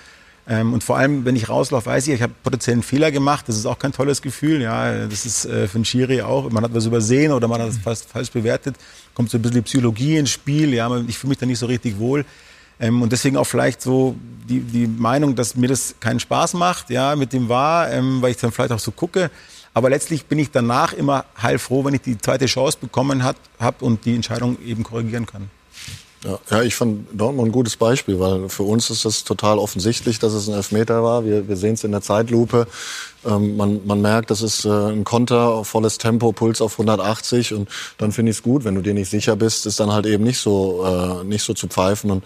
Ähm, und vor allem, wenn ich rauslaufe, weiß ich, ich habe potenziell einen Fehler gemacht. Das ist auch kein tolles Gefühl. Ja, das ist äh, für einen Schiri auch. Man hat was übersehen oder man hat es fast falsch bewertet. Kommt so ein bisschen die Psychologie ins Spiel. Ja, ich fühle mich da nicht so richtig wohl. Ähm, und deswegen auch vielleicht so die, die Meinung, dass mir das keinen Spaß macht, ja, mit dem war, ähm, weil ich dann vielleicht auch so gucke. Aber letztlich bin ich danach immer heilfroh, wenn ich die zweite Chance bekommen habe und die Entscheidung eben korrigieren kann. Ja, ja, ich fand Dortmund ein gutes Beispiel, weil für uns ist das total offensichtlich, dass es ein Elfmeter war. Wir, wir sehen es in der Zeitlupe. Ähm, man, man merkt, das ist äh, ein Konter, volles Tempo, Puls auf 180 und dann finde ich es gut. Wenn du dir nicht sicher bist, ist dann halt eben nicht so, äh, nicht so zu pfeifen. Und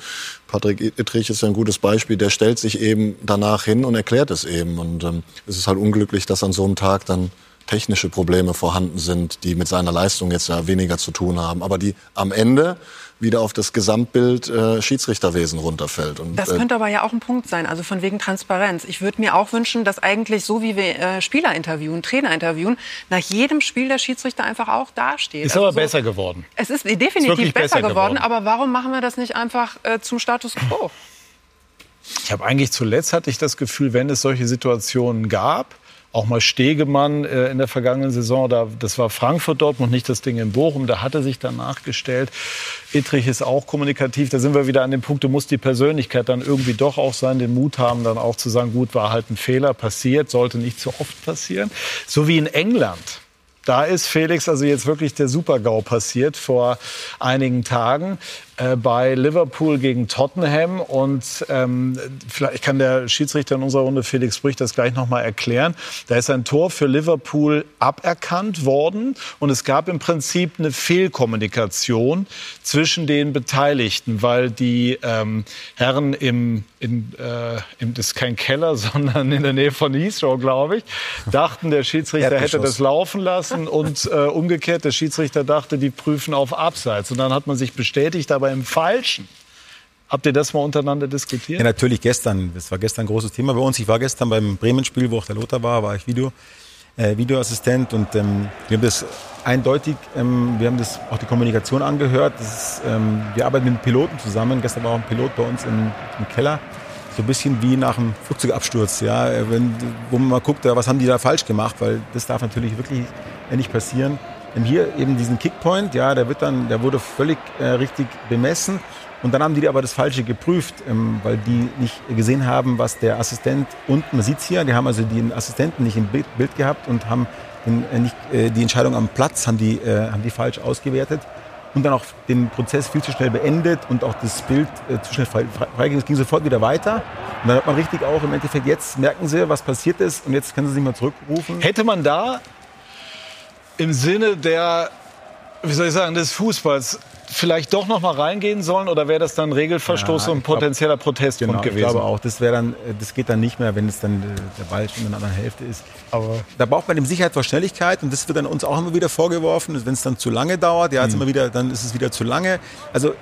Patrick Ittrich ist ja ein gutes Beispiel. Der stellt sich eben danach hin und erklärt es eben. Und ähm, es ist halt unglücklich, dass an so einem Tag dann technische Probleme vorhanden sind, die mit seiner Leistung jetzt ja weniger zu tun haben, aber die am Ende wieder auf das Gesamtbild äh, Schiedsrichterwesen runterfällt. Und, das äh, könnte aber ja auch ein Punkt sein, also von wegen Transparenz. Ich würde mir auch wünschen, dass eigentlich so wie wir äh, Spieler interviewen, Trainer interviewen, nach jedem Spiel der Schiedsrichter einfach auch dasteht. Ist also aber so, besser geworden. Es ist definitiv ist besser, besser geworden, geworden, aber warum machen wir das nicht einfach äh, zum Status quo? Ich habe eigentlich zuletzt hatte ich das Gefühl, wenn es solche Situationen gab, auch mal Stegemann äh, in der vergangenen Saison, da, das war Frankfurt Dortmund, nicht das Ding in Bochum, da hat er sich danach gestellt. Ittrich ist auch kommunikativ, da sind wir wieder an dem Punkt, du musst die Persönlichkeit dann irgendwie doch auch sein, den Mut haben, dann auch zu sagen, gut, war halt ein Fehler, passiert, sollte nicht so oft passieren. So wie in England. Da ist Felix also jetzt wirklich der Super-GAU passiert vor einigen Tagen. Äh, bei Liverpool gegen Tottenham. Und ähm, vielleicht kann der Schiedsrichter in unserer Runde, Felix Brüch, das gleich noch mal erklären. Da ist ein Tor für Liverpool aberkannt worden. Und es gab im Prinzip eine Fehlkommunikation zwischen den Beteiligten, weil die ähm, Herren im, in, äh, im, das ist kein Keller, sondern in der Nähe von Heathrow, glaube ich, dachten, der Schiedsrichter hätte das laufen lassen. Und äh, umgekehrt, der Schiedsrichter dachte, die prüfen auf Abseits. Und dann hat man sich bestätigt, aber im Falschen. Habt ihr das mal untereinander diskutiert? Ja, natürlich gestern. Das war gestern ein großes Thema bei uns. Ich war gestern beim Bremen-Spiel, wo auch der Lothar war, war ich Video, äh, Videoassistent und ähm, wir haben das eindeutig, ähm, wir haben das auch die Kommunikation angehört. Ist, ähm, wir arbeiten mit Piloten zusammen. Gestern war auch ein Pilot bei uns im, im Keller. So ein bisschen wie nach einem Flugzeugabsturz, ja, wenn, wo man mal guckt, was haben die da falsch gemacht, weil das darf natürlich wirklich nicht passieren haben hier eben diesen Kickpoint, ja, der wird dann, der wurde völlig äh, richtig bemessen. Und dann haben die aber das Falsche geprüft, ähm, weil die nicht gesehen haben, was der Assistent unten, man sieht es hier, die haben also den Assistenten nicht im Bild, Bild gehabt und haben den, äh, nicht, äh, die Entscheidung am Platz haben die, äh, haben die falsch ausgewertet und dann auch den Prozess viel zu schnell beendet und auch das Bild äh, zu schnell freigegeben. Frei, es ging sofort wieder weiter. Und dann hat man richtig auch im Endeffekt, jetzt merken sie, was passiert ist und jetzt können sie sich mal zurückrufen. Hätte man da im Sinne der, wie soll ich sagen, des Fußballs vielleicht doch noch mal reingehen sollen oder wäre das dann Regelverstoß ja, und potenzieller Protestgrund genau, gewesen? Ich glaube auch, das wäre dann, das geht dann nicht mehr, wenn es dann äh, der Ball schon in der anderen Hälfte ist. Aber da braucht man eben Sicherheit vor Schnelligkeit und das wird dann uns auch immer wieder vorgeworfen, wenn es dann zu lange dauert, ja, mhm. immer wieder, dann ist es wieder zu lange. Also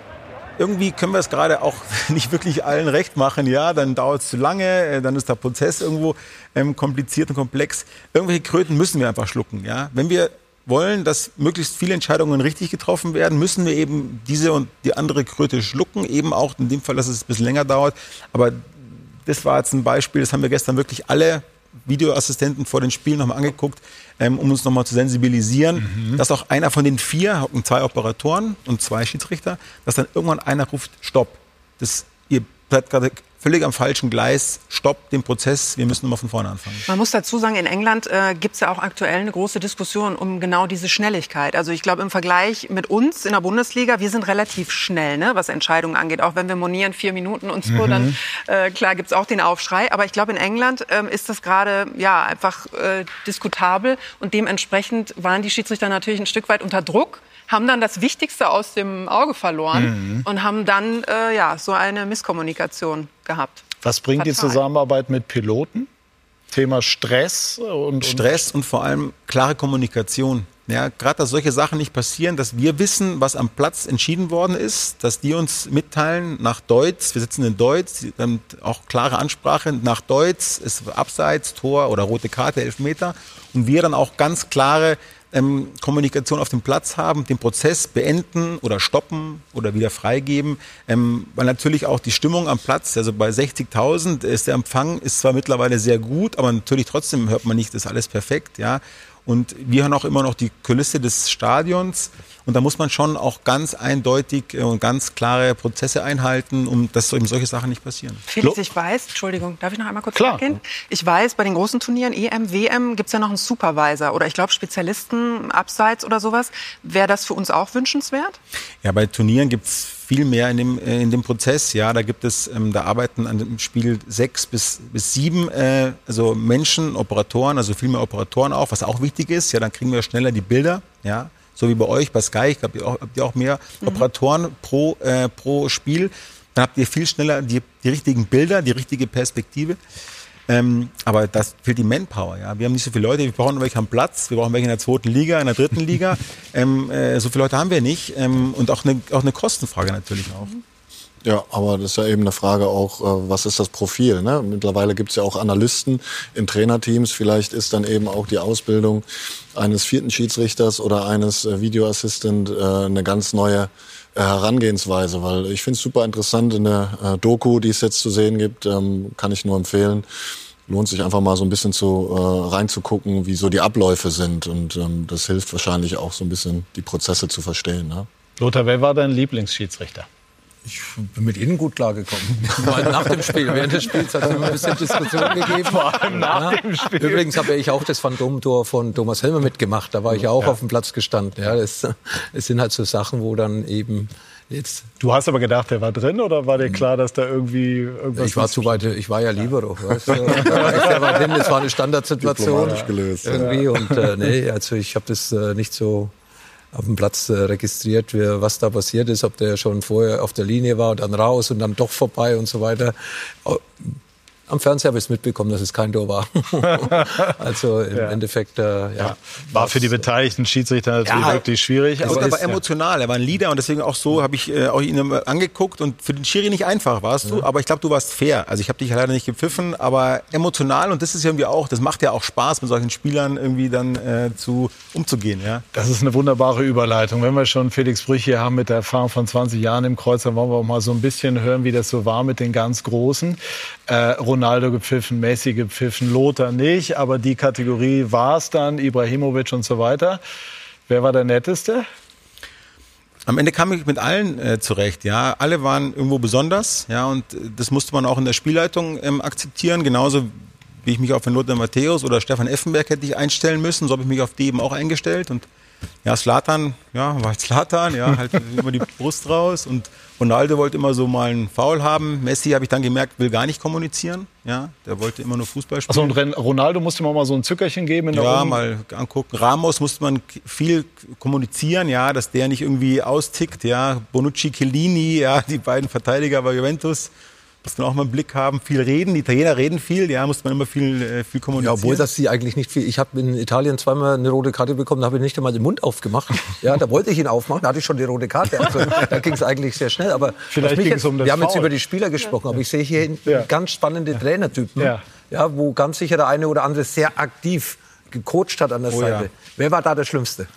irgendwie können wir es gerade auch nicht wirklich allen recht machen. Ja, dann dauert es zu lange, äh, dann ist der Prozess irgendwo ähm, kompliziert und komplex. Irgendwelche Kröten müssen wir einfach schlucken. Ja, wenn wir wollen, dass möglichst viele Entscheidungen richtig getroffen werden, müssen wir eben diese und die andere Kröte schlucken. Eben auch in dem Fall, dass es ein bisschen länger dauert. Aber das war jetzt ein Beispiel, das haben wir gestern wirklich alle Videoassistenten vor den Spielen nochmal angeguckt, ähm, um uns nochmal zu sensibilisieren, mhm. dass auch einer von den vier, zwei Operatoren und zwei Schiedsrichter, dass dann irgendwann einer ruft, stopp. Das, ihr bleibt gerade völlig am falschen Gleis, stoppt den Prozess, wir müssen nochmal von vorne anfangen. Man muss dazu sagen, in England äh, gibt es ja auch aktuell eine große Diskussion um genau diese Schnelligkeit. Also ich glaube im Vergleich mit uns in der Bundesliga, wir sind relativ schnell, ne, was Entscheidungen angeht. Auch wenn wir monieren vier Minuten und so, mhm. dann äh, klar gibt es auch den Aufschrei. Aber ich glaube in England ähm, ist das gerade ja einfach äh, diskutabel und dementsprechend waren die Schiedsrichter natürlich ein Stück weit unter Druck haben dann das Wichtigste aus dem Auge verloren mhm. und haben dann äh, ja, so eine Misskommunikation gehabt. Was bringt Fatal. die Zusammenarbeit mit Piloten? Thema Stress und, Stress und vor allem klare Kommunikation. Ja, gerade dass solche Sachen nicht passieren, dass wir wissen, was am Platz entschieden worden ist, dass die uns mitteilen nach Deutsch, wir sitzen in Deutsch, dann auch klare Ansprache nach Deutsch, ist Abseits, Tor oder rote Karte, Elfmeter und wir dann auch ganz klare ähm, Kommunikation auf dem Platz haben, den Prozess beenden oder stoppen oder wieder freigeben, ähm, weil natürlich auch die Stimmung am Platz, also bei 60.000 ist der Empfang ist zwar mittlerweile sehr gut, aber natürlich trotzdem hört man nicht, ist alles perfekt, ja. Und wir haben auch immer noch die Kulisse des Stadions. Und da muss man schon auch ganz eindeutig äh, und ganz klare Prozesse einhalten, um dass eben solche Sachen nicht passieren. Felix, ich weiß, Entschuldigung, darf ich noch einmal kurz Klar. Gehen? Ich weiß, bei den großen Turnieren, EM, WM, gibt es ja noch einen Supervisor oder ich glaube Spezialisten abseits oder sowas. Wäre das für uns auch wünschenswert? Ja, bei Turnieren gibt es viel mehr in dem, äh, in dem Prozess. Ja, da gibt es, ähm, da arbeiten an dem Spiel sechs bis, bis sieben äh, also Menschen, Operatoren, also viel mehr Operatoren auch, was auch wichtig ist. Ja, dann kriegen wir schneller die Bilder. Ja, so wie bei euch bei Sky. Ich glaube, ihr habt ihr auch mehr mhm. Operatoren pro, äh, pro Spiel. Dann habt ihr viel schneller die, die richtigen Bilder, die richtige Perspektive. Ähm, aber das fehlt die Manpower. Ja. Wir haben nicht so viele Leute, wir brauchen welche am Platz, wir brauchen welche in der zweiten Liga, in der dritten Liga. ähm, äh, so viele Leute haben wir nicht. Ähm, und auch eine, auch eine Kostenfrage natürlich auch. Ja, aber das ist ja eben eine Frage auch, äh, was ist das Profil? Ne? Mittlerweile gibt es ja auch Analysten in Trainerteams. Vielleicht ist dann eben auch die Ausbildung eines vierten Schiedsrichters oder eines äh, Videoassistent äh, eine ganz neue Herangehensweise, weil ich finde es super interessant in der äh, Doku, die es jetzt zu sehen gibt, ähm, kann ich nur empfehlen. Lohnt sich einfach mal so ein bisschen zu äh, reinzugucken, wie so die Abläufe sind und ähm, das hilft wahrscheinlich auch so ein bisschen die Prozesse zu verstehen. Ne? Lothar, wer war dein Lieblingsschiedsrichter? Ich bin mit Ihnen gut klargekommen. nach dem Spiel, während des Spiels hat es immer ein bisschen Diskussion gegeben. Vor allem nach ja. dem Spiel. Übrigens habe ich auch das Phantomtor von Thomas Helmer mitgemacht. Da war ich ja auch ja. auf dem Platz gestanden. Ja, es sind halt so Sachen, wo dann eben Jetzt. Du hast aber gedacht, der war drin oder war dir klar, dass da irgendwie irgendwas. Ich war zu weit, ich war ja Libero. Ja. Weißt du? der war drin, das war eine Standardsituation. gelöst. Irgendwie. Ja. Und äh, nee, also ich habe das äh, nicht so auf dem Platz äh, registriert, was da passiert ist, ob der schon vorher auf der Linie war und dann raus und dann doch vorbei und so weiter. Am Fernseher habe ich es mitbekommen, dass es kein Tor war. also im ja. Endeffekt, äh, ja. War für die beteiligten Schiedsrichter natürlich ja, wirklich schwierig. Aber er war emotional, er war ein Leader und deswegen auch so habe ich äh, auch ihn angeguckt und für den Schiri nicht einfach warst du, aber ich glaube, du warst fair. Also ich habe dich leider nicht gepfiffen, aber emotional und das ist irgendwie auch, das macht ja auch Spaß, mit solchen Spielern irgendwie dann äh, zu umzugehen. Ja. Das ist eine wunderbare Überleitung. Wenn wir schon Felix Brüch hier haben mit der Erfahrung von 20 Jahren im Kreuz, dann wollen wir auch mal so ein bisschen hören, wie das so war mit den ganz Großen. Äh, Ronaldo gepfiffen, Messi gepfiffen, Lothar nicht, aber die Kategorie war es dann, Ibrahimovic und so weiter. Wer war der Netteste? Am Ende kam ich mit allen äh, zurecht, ja. Alle waren irgendwo besonders, ja, und das musste man auch in der Spielleitung ähm, akzeptieren. Genauso wie ich mich auf den Lothar Matthäus oder Stefan Effenberg hätte ich einstellen müssen, so habe ich mich auf die eben auch eingestellt. Und ja, Slatan, ja, war halt Slatan, ja, halt immer die Brust raus und Ronaldo wollte immer so mal einen Foul haben. Messi habe ich dann gemerkt, will gar nicht kommunizieren, ja, der wollte immer nur Fußball spielen. Also und Ronaldo musste man mal so ein Zückerchen geben in der Ja, mal angucken. Ramos musste man viel kommunizieren, ja, dass der nicht irgendwie austickt, ja. Bonucci, Chiellini, ja, die beiden Verteidiger bei Juventus muss man auch mal einen Blick haben, viel reden. Die Italiener reden viel, ja, muss man immer viel, äh, viel kommunizieren. Ja, obwohl dass sie eigentlich nicht viel. Ich habe in Italien zweimal eine rote Karte bekommen, da habe ich nicht einmal den Mund aufgemacht. Ja, da wollte ich ihn aufmachen, da hatte ich schon die rote Karte. Also, da ging es eigentlich sehr schnell. Aber Vielleicht ging es um das Wir haben jetzt über die Spieler gesprochen, aber ich sehe hier ja. ganz spannende Trainertypen, ja. ja. wo ganz sicher der eine oder andere sehr aktiv gecoacht hat an der oh, Seite. Ja. Wer war da der Schlimmste?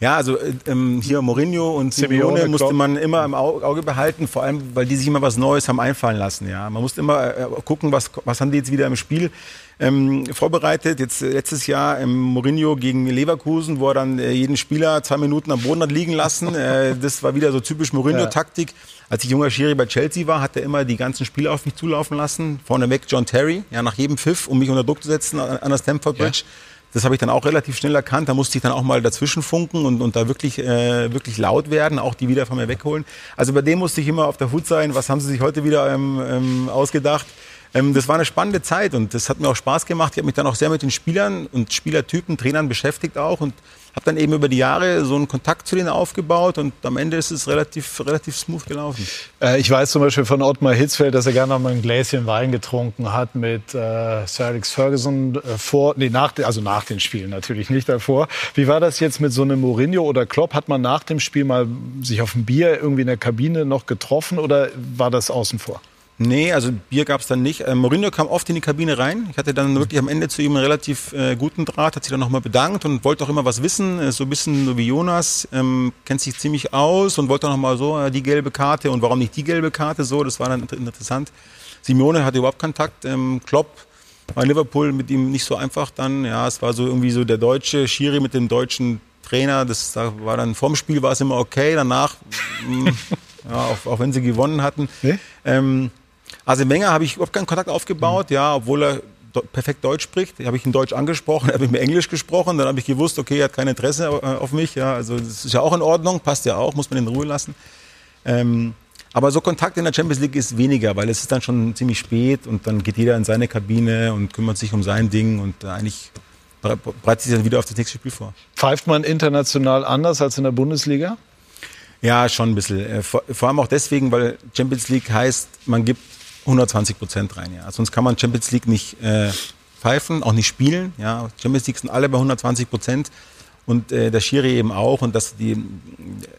Ja, also äh, ähm, hier Mourinho und Simeone musste man immer im Auge behalten, vor allem, weil die sich immer was Neues haben einfallen lassen. Ja, man musste immer äh, gucken, was, was haben die jetzt wieder im Spiel ähm, vorbereitet. Jetzt äh, letztes Jahr ähm, Mourinho gegen Leverkusen, wo er dann äh, jeden Spieler zwei Minuten am Boden hat liegen lassen. Äh, das war wieder so typisch Mourinho-Taktik. Als ich junger Schiri bei Chelsea war, hat er immer die ganzen Spiele auf mich zulaufen lassen. Vorneweg John Terry, ja, nach jedem Pfiff, um mich unter Druck zu setzen an der Stamford Bridge. Ja. Das habe ich dann auch relativ schnell erkannt. Da musste ich dann auch mal dazwischen funken und, und da wirklich, äh, wirklich laut werden, auch die wieder von mir wegholen. Also bei dem musste ich immer auf der Hut sein. Was haben sie sich heute wieder ähm, ähm, ausgedacht? Ähm, das war eine spannende Zeit und das hat mir auch Spaß gemacht. Ich habe mich dann auch sehr mit den Spielern und Spielertypen, Trainern beschäftigt auch und habe dann eben über die Jahre so einen Kontakt zu denen aufgebaut und am Ende ist es relativ, relativ smooth gelaufen. Äh, ich weiß zum Beispiel von Ottmar Hitzfeld, dass er gerne noch mal ein Gläschen Wein getrunken hat mit äh, Sir Alex Ferguson äh, vor, nee, nach, also nach den Spielen natürlich nicht davor. Wie war das jetzt mit so einem Mourinho oder Klopp? Hat man nach dem Spiel mal sich auf ein Bier irgendwie in der Kabine noch getroffen oder war das außen vor? Nee, also Bier gab es dann nicht. Äh, Mourinho kam oft in die Kabine rein. Ich hatte dann wirklich am Ende zu ihm einen relativ äh, guten Draht, hat sich dann nochmal bedankt und wollte auch immer was wissen. Äh, so ein bisschen so wie Jonas, ähm, kennt sich ziemlich aus und wollte auch nochmal so äh, die gelbe Karte und warum nicht die gelbe Karte so. Das war dann interessant. Simeone hatte überhaupt Kontakt. Ähm, Klopp war in Liverpool mit ihm nicht so einfach dann. Ja, es war so irgendwie so der deutsche Schiri mit dem deutschen Trainer. Das da war dann vorm Spiel war es immer okay. Danach, mh, ja, auch, auch wenn sie gewonnen hatten. Nee? Ähm, also Wenger habe ich überhaupt keinen Kontakt aufgebaut, mhm. ja, obwohl er perfekt Deutsch spricht. Habe ich ihn Deutsch angesprochen, habe ich mir Englisch gesprochen, dann habe ich gewusst, okay, er hat kein Interesse äh, auf mich. Ja, also das ist ja auch in Ordnung, passt ja auch, muss man in Ruhe lassen. Ähm, aber so Kontakt in der Champions League ist weniger, weil es ist dann schon ziemlich spät und dann geht jeder in seine Kabine und kümmert sich um sein Ding und eigentlich bereitet sich dann wieder auf das nächste Spiel vor. Pfeift man international anders als in der Bundesliga? Ja, schon ein bisschen. Äh, vor allem auch deswegen, weil Champions League heißt, man gibt 120 Prozent rein. Ja. Sonst kann man Champions League nicht äh, pfeifen, auch nicht spielen. Ja. Champions League sind alle bei 120 Prozent und äh, der Schiri eben auch und dass die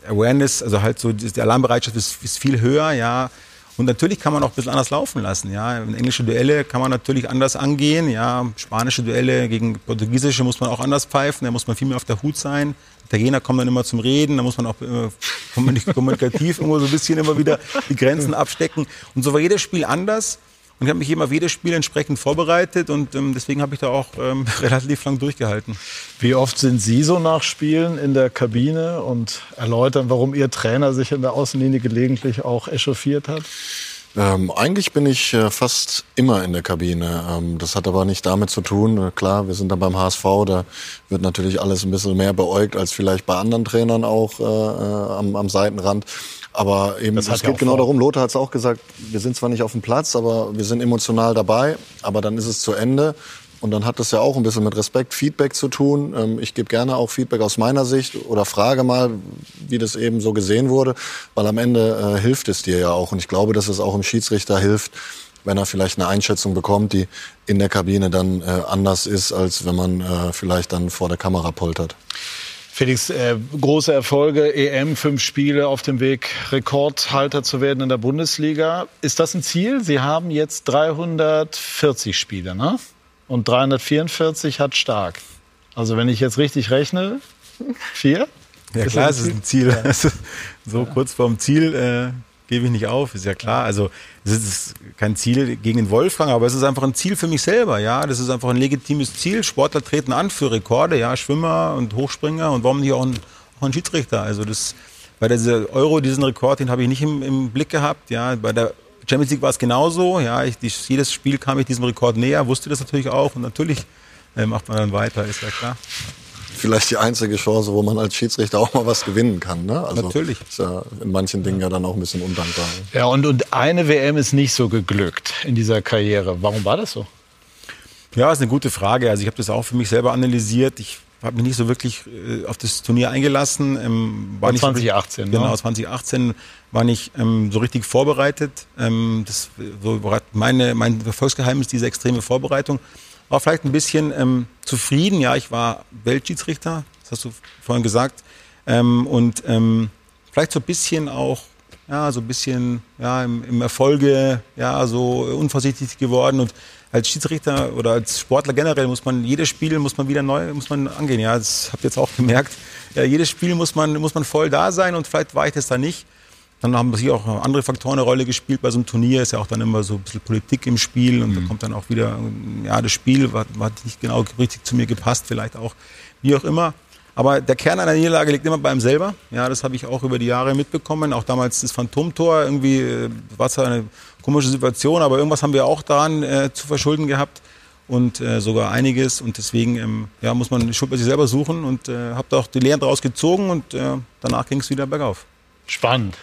Awareness, also halt so die Alarmbereitschaft ist, ist viel höher, ja. Und natürlich kann man auch ein bisschen anders laufen lassen. Ja. Englische Duelle kann man natürlich anders angehen. Ja. Spanische Duelle gegen portugiesische muss man auch anders pfeifen. Da muss man viel mehr auf der Hut sein. Italiener kommen dann immer zum Reden. Da muss man auch äh, kommunikativ irgendwo so ein bisschen immer wieder die Grenzen abstecken. Und so war jedes Spiel anders. Und ich habe mich immer auf jedes Spiel entsprechend vorbereitet und ähm, deswegen habe ich da auch ähm, relativ lang durchgehalten. Wie oft sind Sie so nach Spielen in der Kabine und erläutern, warum Ihr Trainer sich in der Außenlinie gelegentlich auch echauffiert hat? Ähm, eigentlich bin ich äh, fast immer in der Kabine. Ähm, das hat aber nicht damit zu tun. Äh, klar, wir sind da beim HSV, da wird natürlich alles ein bisschen mehr beäugt als vielleicht bei anderen Trainern auch äh, äh am, am Seitenrand. Aber eben, es geht genau vor. darum, Lothar hat es auch gesagt, wir sind zwar nicht auf dem Platz, aber wir sind emotional dabei, aber dann ist es zu Ende. Und dann hat das ja auch ein bisschen mit Respekt, Feedback zu tun. Ähm, ich gebe gerne auch Feedback aus meiner Sicht oder frage mal, wie das eben so gesehen wurde, weil am Ende äh, hilft es dir ja auch. Und ich glaube, dass es auch im Schiedsrichter hilft, wenn er vielleicht eine Einschätzung bekommt, die in der Kabine dann äh, anders ist, als wenn man äh, vielleicht dann vor der Kamera poltert. Felix, äh, große Erfolge, EM, fünf Spiele auf dem Weg, Rekordhalter zu werden in der Bundesliga. Ist das ein Ziel? Sie haben jetzt 340 Spiele, ne? Und 344 hat stark. Also wenn ich jetzt richtig rechne, vier? Ja klar, es ist ein Ziel. So kurz vorm Ziel äh, gebe ich nicht auf, ist ja klar. Also es ist kein Ziel gegen den Wolfgang, aber es ist einfach ein Ziel für mich selber. Ja, das ist einfach ein legitimes Ziel. Sportler treten an für Rekorde, ja, Schwimmer und Hochspringer und warum nicht auch ein, auch ein Schiedsrichter? Also das bei dieser Euro diesen Rekord, den habe ich nicht im, im, Blick gehabt. Ja, bei der Champions League war es genauso. Ja, ich, jedes Spiel kam ich diesem Rekord näher, wusste das natürlich auch und natürlich äh, macht man dann weiter, ist ja klar vielleicht die einzige Chance, wo man als Schiedsrichter auch mal was gewinnen kann. Ne? Also Natürlich. Ist ja in manchen Dingen ja dann auch ein bisschen undankbar. Ja, und, und eine WM ist nicht so geglückt in dieser Karriere. Warum war das so? Ja, ist eine gute Frage. Also ich habe das auch für mich selber analysiert. Ich habe mich nicht so wirklich äh, auf das Turnier eingelassen. Ähm, war 2018, so, Genau, 2018 war nicht ähm, so richtig vorbereitet. Ähm, das so, meine, mein Erfolgsgeheimnis, diese extreme Vorbereitung war vielleicht ein bisschen ähm, zufrieden. Ja, ich war Weltschiedsrichter, das hast du vorhin gesagt. Ähm, und ähm, vielleicht so ein bisschen auch, ja, so ein bisschen ja, im, im Erfolge, ja, so unvorsichtig geworden. Und als Schiedsrichter oder als Sportler generell muss man jedes Spiel muss man wieder neu muss man angehen. Ja, das habt ihr jetzt auch gemerkt. Ja, jedes Spiel muss man muss man voll da sein und vielleicht war ich das da nicht. Dann haben sich auch andere Faktoren eine Rolle gespielt bei so einem Turnier. Ist ja auch dann immer so ein bisschen Politik im Spiel und mhm. da kommt dann auch wieder, ja, das Spiel hat, nicht genau richtig zu mir gepasst, vielleicht auch, wie auch immer. Aber der Kern einer Niederlage liegt immer bei einem selber. Ja, das habe ich auch über die Jahre mitbekommen. Auch damals das Phantomtor. Irgendwie äh, war es eine komische Situation, aber irgendwas haben wir auch daran äh, zu verschulden gehabt und äh, sogar einiges. Und deswegen ähm, ja, muss man Schuld bei sich selber suchen und äh, habe da auch die Lehren daraus gezogen und äh, danach ging es wieder bergauf. Spannend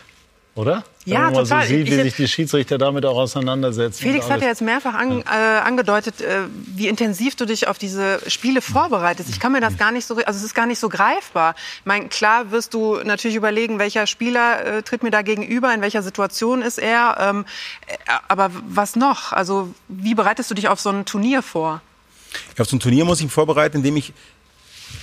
oder? Ja, Wenn man total. so sieht, wie sich die Schiedsrichter damit auch auseinandersetzen. Felix hat ja jetzt mehrfach an, äh, angedeutet, äh, wie intensiv du dich auf diese Spiele vorbereitest. Ich kann mir das gar nicht so, also es ist gar nicht so greifbar. Ich meine, klar wirst du natürlich überlegen, welcher Spieler äh, tritt mir da gegenüber, in welcher Situation ist er. Ähm, äh, aber was noch? Also wie bereitest du dich auf so ein Turnier vor? Auf so ein Turnier muss ich mich vorbereiten, indem ich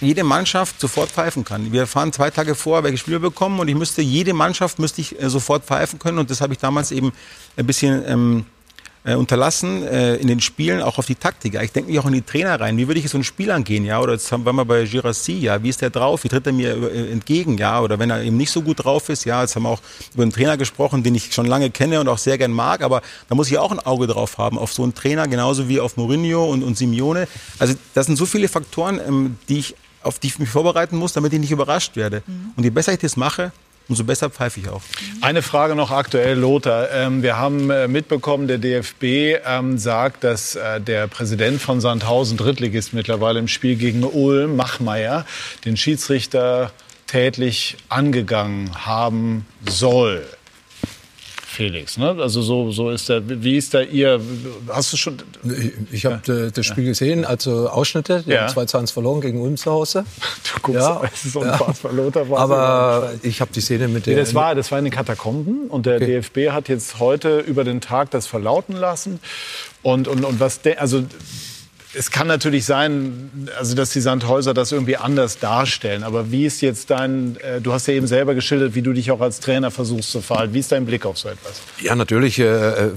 jede Mannschaft sofort pfeifen kann. Wir fahren zwei Tage vor, welche Spieler bekommen und ich müsste jede Mannschaft müsste ich äh, sofort pfeifen können und das habe ich damals eben ein bisschen ähm, äh, unterlassen äh, in den Spielen auch auf die Taktik. Ich denke mich auch in die Trainer rein. Wie würde ich so ein Spiel angehen? Ja, oder jetzt haben wir mal bei Girassi, ja, wie ist der drauf? Wie tritt er mir äh, entgegen? Ja, oder wenn er eben nicht so gut drauf ist, ja, jetzt haben wir auch über einen Trainer gesprochen, den ich schon lange kenne und auch sehr gern mag, aber da muss ich auch ein Auge drauf haben auf so einen Trainer, genauso wie auf Mourinho und, und Simeone. Also das sind so viele Faktoren, ähm, die ich auf die ich mich vorbereiten muss, damit ich nicht überrascht werde. Mhm. Und je besser ich das mache, umso besser pfeife ich auch. Eine Frage noch aktuell, Lothar. Ähm, wir haben äh, mitbekommen, der DFB ähm, sagt, dass äh, der Präsident von Sandhausen, Drittligist mittlerweile im Spiel gegen Ulm, Machmeier, den Schiedsrichter tätlich angegangen haben soll. Felix. Ne? Also so, so ist der. Wie ist da Ihr? Hast du schon? Ich, ich habe ja. das Spiel gesehen, also Ausschnitte. Die ja. haben 2 zu 1 verloren gegen Ulm zu Hause. Du guckst, ja. es ist unfassbar, ja. Lothar. Aber ich habe die Szene mit der. das war, das war in den Katakomben und der okay. DFB hat jetzt heute über den Tag das verlauten lassen. Und, und, und was, also es kann natürlich sein, also dass die Sandhäuser das irgendwie anders darstellen. Aber wie ist jetzt dein, äh, du hast ja eben selber geschildert, wie du dich auch als Trainer versuchst zu verhalten. Wie ist dein Blick auf so etwas? Ja, natürlich. Äh,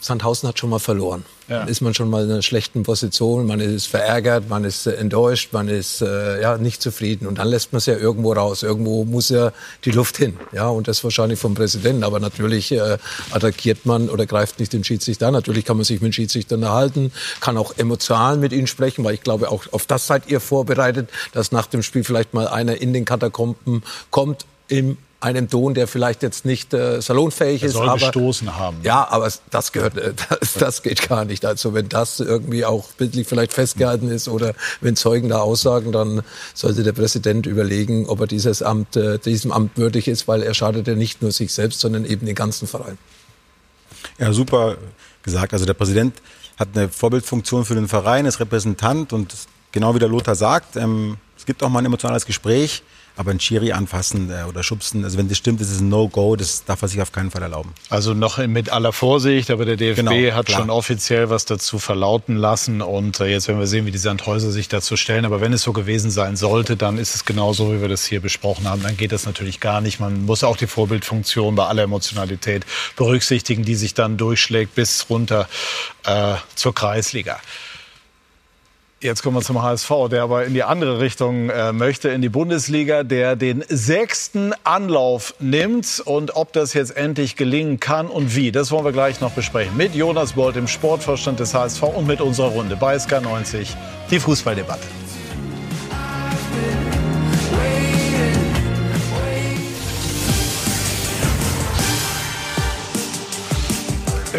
Sandhausen hat schon mal verloren. Ja. Dann ist man schon mal in einer schlechten Position, man ist verärgert, man ist äh, enttäuscht, man ist äh, ja, nicht zufrieden. Und dann lässt man es ja irgendwo raus. Irgendwo muss ja die Luft hin. Ja, und das wahrscheinlich vom Präsidenten. Aber natürlich äh, attackiert man oder greift nicht den Schiedsrichter an. Natürlich kann man sich mit dem Schiedsrichter unterhalten, kann auch emotional mit ihnen sprechen, weil ich glaube, auch auf das seid ihr vorbereitet, dass nach dem Spiel vielleicht mal einer in den Katakomben kommt im einem Ton, der vielleicht jetzt nicht äh, salonfähig er ist. Soll aber gestoßen haben. Ja, aber das gehört, äh, das, das geht gar nicht. Also wenn das irgendwie auch bildlich vielleicht festgehalten ist oder wenn Zeugen da aussagen, dann sollte der Präsident überlegen, ob er dieses Amt, äh, diesem Amt würdig ist, weil er schadet ja nicht nur sich selbst, sondern eben den ganzen Verein. Ja, super gesagt. Also der Präsident hat eine Vorbildfunktion für den Verein, ist Repräsentant und genau wie der Lothar sagt, ähm, es gibt auch mal ein emotionales Gespräch. Aber ein Schiri anfassen äh, oder schubsen, also wenn das stimmt, das ist ein No-Go, das darf er sich auf keinen Fall erlauben. Also noch mit aller Vorsicht, aber der DFB genau, hat klar. schon offiziell was dazu verlauten lassen und äh, jetzt werden wir sehen, wie die Sandhäuser sich dazu stellen. Aber wenn es so gewesen sein sollte, dann ist es genau so, wie wir das hier besprochen haben. Dann geht das natürlich gar nicht. Man muss auch die Vorbildfunktion bei aller Emotionalität berücksichtigen, die sich dann durchschlägt bis runter äh, zur Kreisliga. Jetzt kommen wir zum HSV, der aber in die andere Richtung äh, möchte, in die Bundesliga, der den sechsten Anlauf nimmt. Und ob das jetzt endlich gelingen kann und wie, das wollen wir gleich noch besprechen. Mit Jonas Bolt, dem Sportvorstand des HSV und mit unserer Runde bei SK90, die Fußballdebatte.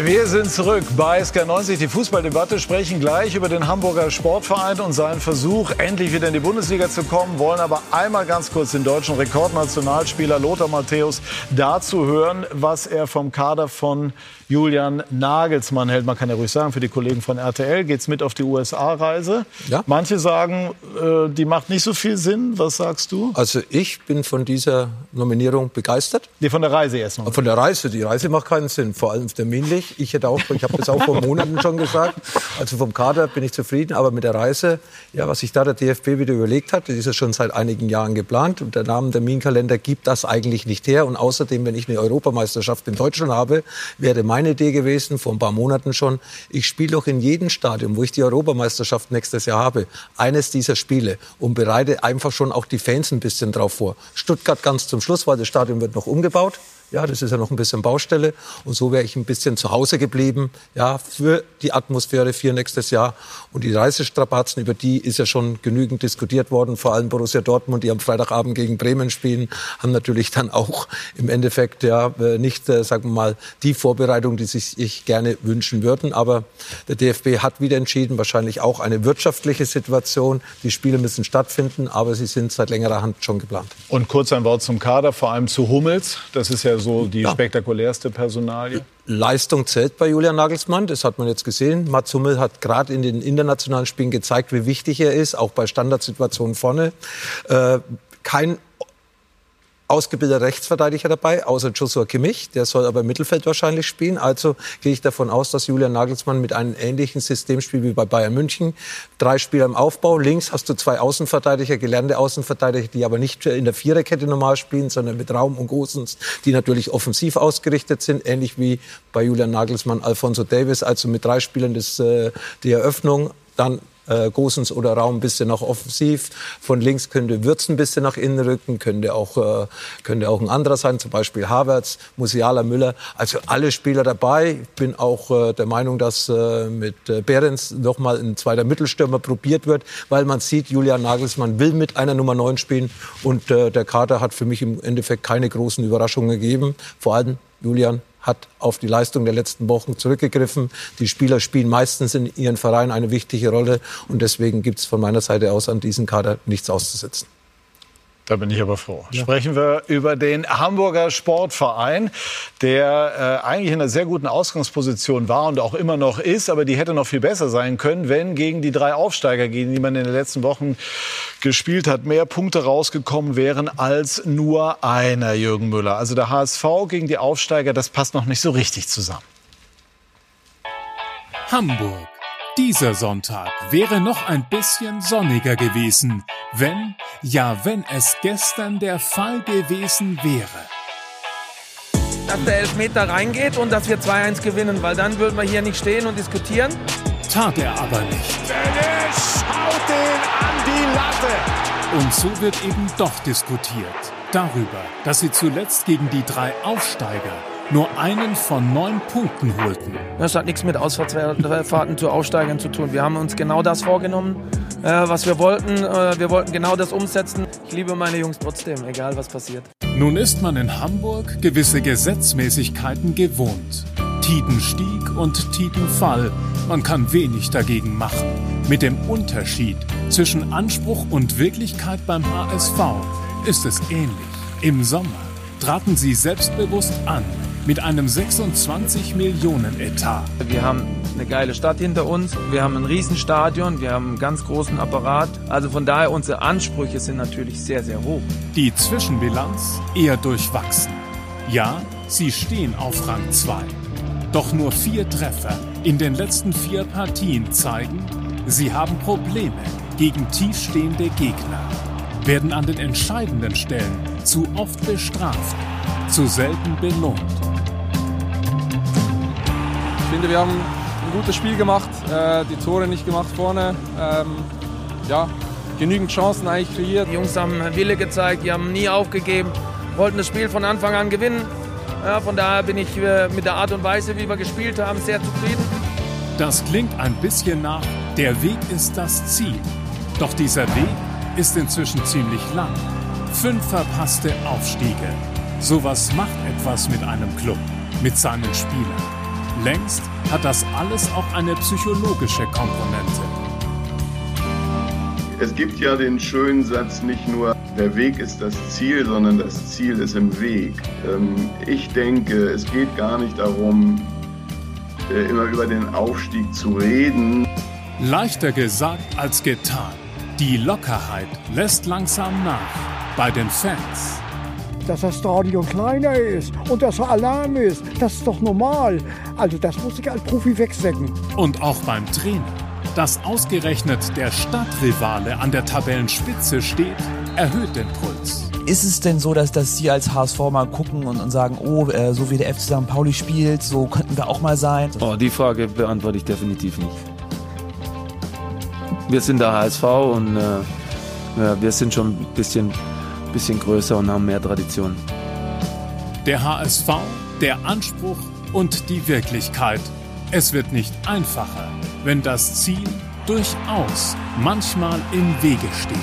Wir sind zurück bei SK90, die Fußballdebatte, sprechen gleich über den Hamburger Sportverein und seinen Versuch, endlich wieder in die Bundesliga zu kommen, wollen aber einmal ganz kurz den deutschen Rekordnationalspieler Lothar Matthäus dazu hören, was er vom Kader von Julian Nagelsmann hält. Man kann ja ruhig sagen, für die Kollegen von RTL geht es mit auf die USA-Reise. Ja. Manche sagen, äh, die macht nicht so viel Sinn. Was sagst du? Also ich bin von dieser Nominierung begeistert. Nee, von der Reise erstmal. Von der Reise. Die Reise macht keinen Sinn, vor allem terminlich. Ich hätte auch, ich habe das auch vor Monaten schon gesagt. Also vom Kader bin ich zufrieden, aber mit der Reise, ja, was sich da der DFB wieder überlegt hat, das ist ja schon seit einigen Jahren geplant und der Namenterminkalender gibt das eigentlich nicht her. Und außerdem, wenn ich eine Europameisterschaft in Deutschland habe, wäre mein meine Idee gewesen, vor ein paar Monaten schon. Ich spiele doch in jedem Stadion, wo ich die Europameisterschaft nächstes Jahr habe, eines dieser Spiele und bereite einfach schon auch die Fans ein bisschen drauf vor. Stuttgart ganz zum Schluss, weil das Stadion wird noch umgebaut. Ja, das ist ja noch ein bisschen Baustelle. Und so wäre ich ein bisschen zu Hause geblieben, ja, für die Atmosphäre für nächstes Jahr. Und die Reisestrapazen, über die ist ja schon genügend diskutiert worden. Vor allem Borussia Dortmund, die am Freitagabend gegen Bremen spielen, haben natürlich dann auch im Endeffekt ja äh, nicht, äh, sagen wir mal, die Vorbereitung, die sich ich gerne wünschen würden. Aber der DFB hat wieder entschieden, wahrscheinlich auch eine wirtschaftliche Situation. Die Spiele müssen stattfinden, aber sie sind seit längerer Hand schon geplant. Und kurz ein Wort zum Kader, vor allem zu Hummels. Das ist ja so die ja. spektakulärste Personalie? Leistung zählt bei Julian Nagelsmann, das hat man jetzt gesehen. Mats Hummel hat gerade in den internationalen Spielen gezeigt, wie wichtig er ist, auch bei Standardsituationen vorne. Äh, kein ausgebildeter Rechtsverteidiger dabei, außer Joshua Kimmich. Der soll aber im Mittelfeld wahrscheinlich spielen. Also gehe ich davon aus, dass Julian Nagelsmann mit einem ähnlichen System spielt wie bei Bayern München. Drei Spieler im Aufbau. Links hast du zwei Außenverteidiger, gelernte Außenverteidiger, die aber nicht in der Viererkette normal spielen, sondern mit Raum und Gosens, die natürlich offensiv ausgerichtet sind. Ähnlich wie bei Julian Nagelsmann, Alfonso Davis. Also mit drei Spielern das, äh, die Eröffnung. Dann äh, Gosens oder Raum bisschen noch offensiv. Von links könnte Würz ein bisschen nach innen rücken, könnte auch, äh, könnte auch ein anderer sein, zum Beispiel Havertz, Musiala, Müller. Also alle Spieler dabei. Ich bin auch äh, der Meinung, dass äh, mit äh, Behrens nochmal ein zweiter Mittelstürmer probiert wird, weil man sieht, Julian Nagelsmann will mit einer Nummer 9 spielen und äh, der Kader hat für mich im Endeffekt keine großen Überraschungen gegeben. Vor allem Julian hat auf die Leistung der letzten Wochen zurückgegriffen. Die Spieler spielen meistens in ihren Vereinen eine wichtige Rolle und deswegen gibt es von meiner Seite aus an diesem Kader nichts auszusetzen. Da bin ich aber froh. Ja. Sprechen wir über den Hamburger Sportverein, der äh, eigentlich in einer sehr guten Ausgangsposition war und auch immer noch ist, aber die hätte noch viel besser sein können, wenn gegen die drei Aufsteiger, gegen die man in den letzten Wochen gespielt hat, mehr Punkte rausgekommen wären als nur einer, Jürgen Müller. Also der HSV gegen die Aufsteiger, das passt noch nicht so richtig zusammen. Hamburg. Dieser Sonntag wäre noch ein bisschen sonniger gewesen, wenn, ja, wenn es gestern der Fall gewesen wäre. Dass der Elfmeter reingeht und dass wir 2-1 gewinnen, weil dann würden wir hier nicht stehen und diskutieren. Tat er aber nicht. Dennis haut den an die Latte. Und so wird eben doch diskutiert darüber, dass sie zuletzt gegen die drei Aufsteiger nur einen von neun Punkten holten. Das hat nichts mit Ausfahrten zu Aufsteigern zu tun. Wir haben uns genau das vorgenommen, äh, was wir wollten. Äh, wir wollten genau das umsetzen. Ich liebe meine Jungs trotzdem, egal was passiert. Nun ist man in Hamburg gewisse Gesetzmäßigkeiten gewohnt. Tidenstieg und Tidenfall. Man kann wenig dagegen machen. Mit dem Unterschied zwischen Anspruch und Wirklichkeit beim HSV ist es ähnlich. Im Sommer traten sie selbstbewusst an mit einem 26 Millionen Etat. Wir haben eine geile Stadt hinter uns, wir haben ein Riesenstadion, wir haben einen ganz großen Apparat. Also von daher unsere Ansprüche sind natürlich sehr, sehr hoch. Die Zwischenbilanz eher durchwachsen. Ja, sie stehen auf Rang 2. Doch nur vier Treffer in den letzten vier Partien zeigen, sie haben Probleme gegen tiefstehende Gegner, werden an den entscheidenden Stellen zu oft bestraft, zu selten belohnt. Ich finde, wir haben ein gutes Spiel gemacht, äh, die Tore nicht gemacht vorne. Ähm, ja, genügend Chancen eigentlich kreiert. Die Jungs haben Wille gezeigt, die haben nie aufgegeben, wollten das Spiel von Anfang an gewinnen. Ja, von daher bin ich äh, mit der Art und Weise, wie wir gespielt haben, sehr zufrieden. Das klingt ein bisschen nach, der Weg ist das Ziel. Doch dieser Weg ist inzwischen ziemlich lang. Fünf verpasste Aufstiege. Sowas macht etwas mit einem Club, mit seinen Spielern. Längst hat das alles auch eine psychologische Komponente. Es gibt ja den schönen Satz, nicht nur der Weg ist das Ziel, sondern das Ziel ist im Weg. Ähm, ich denke, es geht gar nicht darum, äh, immer über den Aufstieg zu reden. Leichter gesagt als getan. Die Lockerheit lässt langsam nach bei den Fans dass das Stadion kleiner ist und dass Alarm ist. Das ist doch normal. Also das muss ich als Profi wegstecken. Und auch beim Trainer. Dass ausgerechnet der Stadtrivale an der Tabellenspitze steht, erhöht den Puls. Ist es denn so, dass, dass Sie als HSV mal gucken und, und sagen, oh, äh, so wie der FC St. Pauli spielt, so könnten wir auch mal sein? Oh, die Frage beantworte ich definitiv nicht. Wir sind der HSV und äh, wir sind schon ein bisschen bisschen größer und haben mehr Tradition. Der HSV, der Anspruch und die Wirklichkeit. Es wird nicht einfacher, wenn das Ziel durchaus manchmal im Wege steht.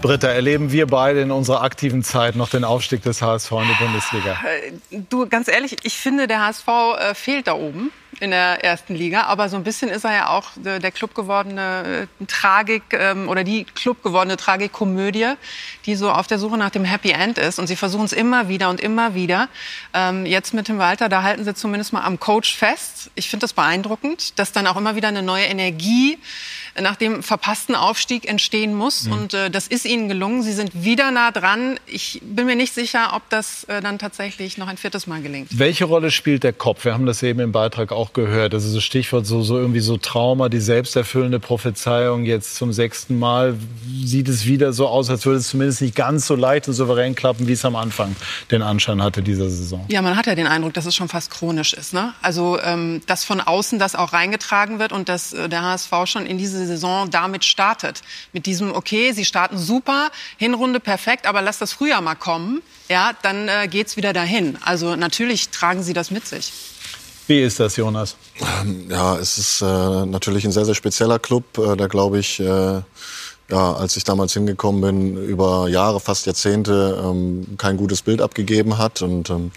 Britta, erleben wir beide in unserer aktiven Zeit noch den Aufstieg des HSV in die Bundesliga? Äh, du, ganz ehrlich, ich finde, der HSV äh, fehlt da oben in der ersten Liga. Aber so ein bisschen ist er ja auch der Club gewordene äh, Tragik ähm, oder die Club gewordene Tragikkomödie, die so auf der Suche nach dem Happy End ist. Und sie versuchen es immer wieder und immer wieder. Ähm, jetzt mit dem Walter, da halten sie zumindest mal am Coach fest. Ich finde das beeindruckend, dass dann auch immer wieder eine neue Energie nach dem verpassten Aufstieg entstehen muss. Mhm. Und äh, das ist ihnen gelungen. Sie sind wieder nah dran. Ich bin mir nicht sicher, ob das äh, dann tatsächlich noch ein viertes Mal gelingt. Welche Rolle spielt der Kopf? Wir haben das eben im Beitrag auch gehört. Das ist das Stichwort so, so irgendwie so Trauma, die selbsterfüllende Prophezeiung jetzt zum sechsten Mal. Sieht es wieder so aus, als würde es zumindest nicht ganz so leicht und souverän klappen, wie es am Anfang den Anschein hatte dieser Saison. Ja, man hat ja den Eindruck, dass es schon fast chronisch ist. Ne? Also, ähm, dass von außen das auch reingetragen wird und dass äh, der HSV schon in diese Saison damit startet. Mit diesem, okay, sie starten super, Hinrunde perfekt, aber lass das Frühjahr mal kommen. Ja, dann äh, geht's wieder dahin. Also natürlich tragen sie das mit sich. Wie ist das, Jonas? Ähm, ja, es ist äh, natürlich ein sehr, sehr spezieller Club. Äh, da glaube ich, äh, ja, als ich damals hingekommen bin, über Jahre, fast Jahrzehnte ähm, kein gutes Bild abgegeben hat. Und ähm,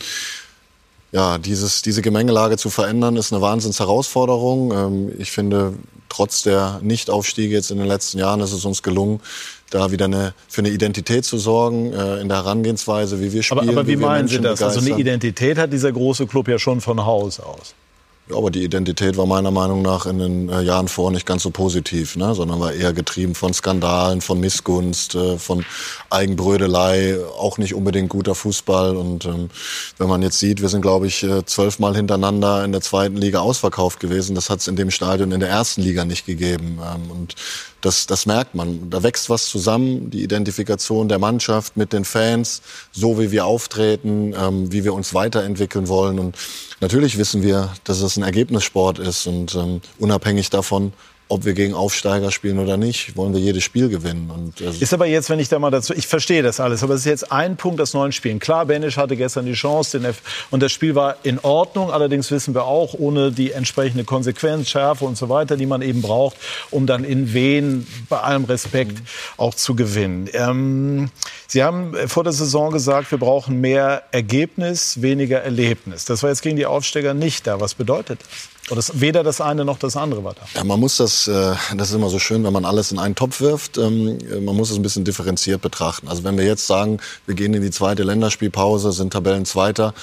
ja, dieses, diese Gemengelage zu verändern, ist eine Wahnsinnsherausforderung. Ähm, ich finde, trotz der Nichtaufstiege jetzt in den letzten Jahren ist es uns gelungen, da wieder eine, für eine Identität zu sorgen äh, in der Herangehensweise, wie wir spielen. Aber, aber wie, wie meinen Sie das? Begeistern. Also eine Identität hat dieser große Club ja schon von Haus aus. Ja, aber die Identität war meiner Meinung nach in den äh, Jahren vor nicht ganz so positiv, ne? sondern war eher getrieben von Skandalen, von Missgunst, äh, von Eigenbrödelei, auch nicht unbedingt guter Fußball. Und ähm, wenn man jetzt sieht, wir sind, glaube ich, äh, zwölfmal hintereinander in der zweiten Liga ausverkauft gewesen. Das hat es in dem Stadion in der ersten Liga nicht gegeben. Ähm, und das, das merkt man. Da wächst was zusammen, die Identifikation der Mannschaft mit den Fans, so wie wir auftreten, ähm, wie wir uns weiterentwickeln wollen. Und natürlich wissen wir, dass es ein Ergebnissport ist und ähm, unabhängig davon, ob wir gegen Aufsteiger spielen oder nicht, wollen wir jedes Spiel gewinnen. Und, also ist aber jetzt, wenn ich da mal dazu, ich verstehe das alles, aber es ist jetzt ein Punkt aus neun Spielen. Klar, Benisch hatte gestern die Chance den F und das Spiel war in Ordnung. Allerdings wissen wir auch, ohne die entsprechende Konsequenz, Schärfe und so weiter, die man eben braucht, um dann in Wen bei allem Respekt auch zu gewinnen. Ähm, Sie haben vor der Saison gesagt, wir brauchen mehr Ergebnis, weniger Erlebnis. Das war jetzt gegen die Aufsteiger nicht da. Was bedeutet das? Oder das, weder das eine noch das andere war da. Ja, man muss das, äh, das ist immer so schön, wenn man alles in einen Topf wirft. Ähm, man muss es ein bisschen differenziert betrachten. Also wenn wir jetzt sagen, wir gehen in die zweite Länderspielpause, sind Tabellenzweiter,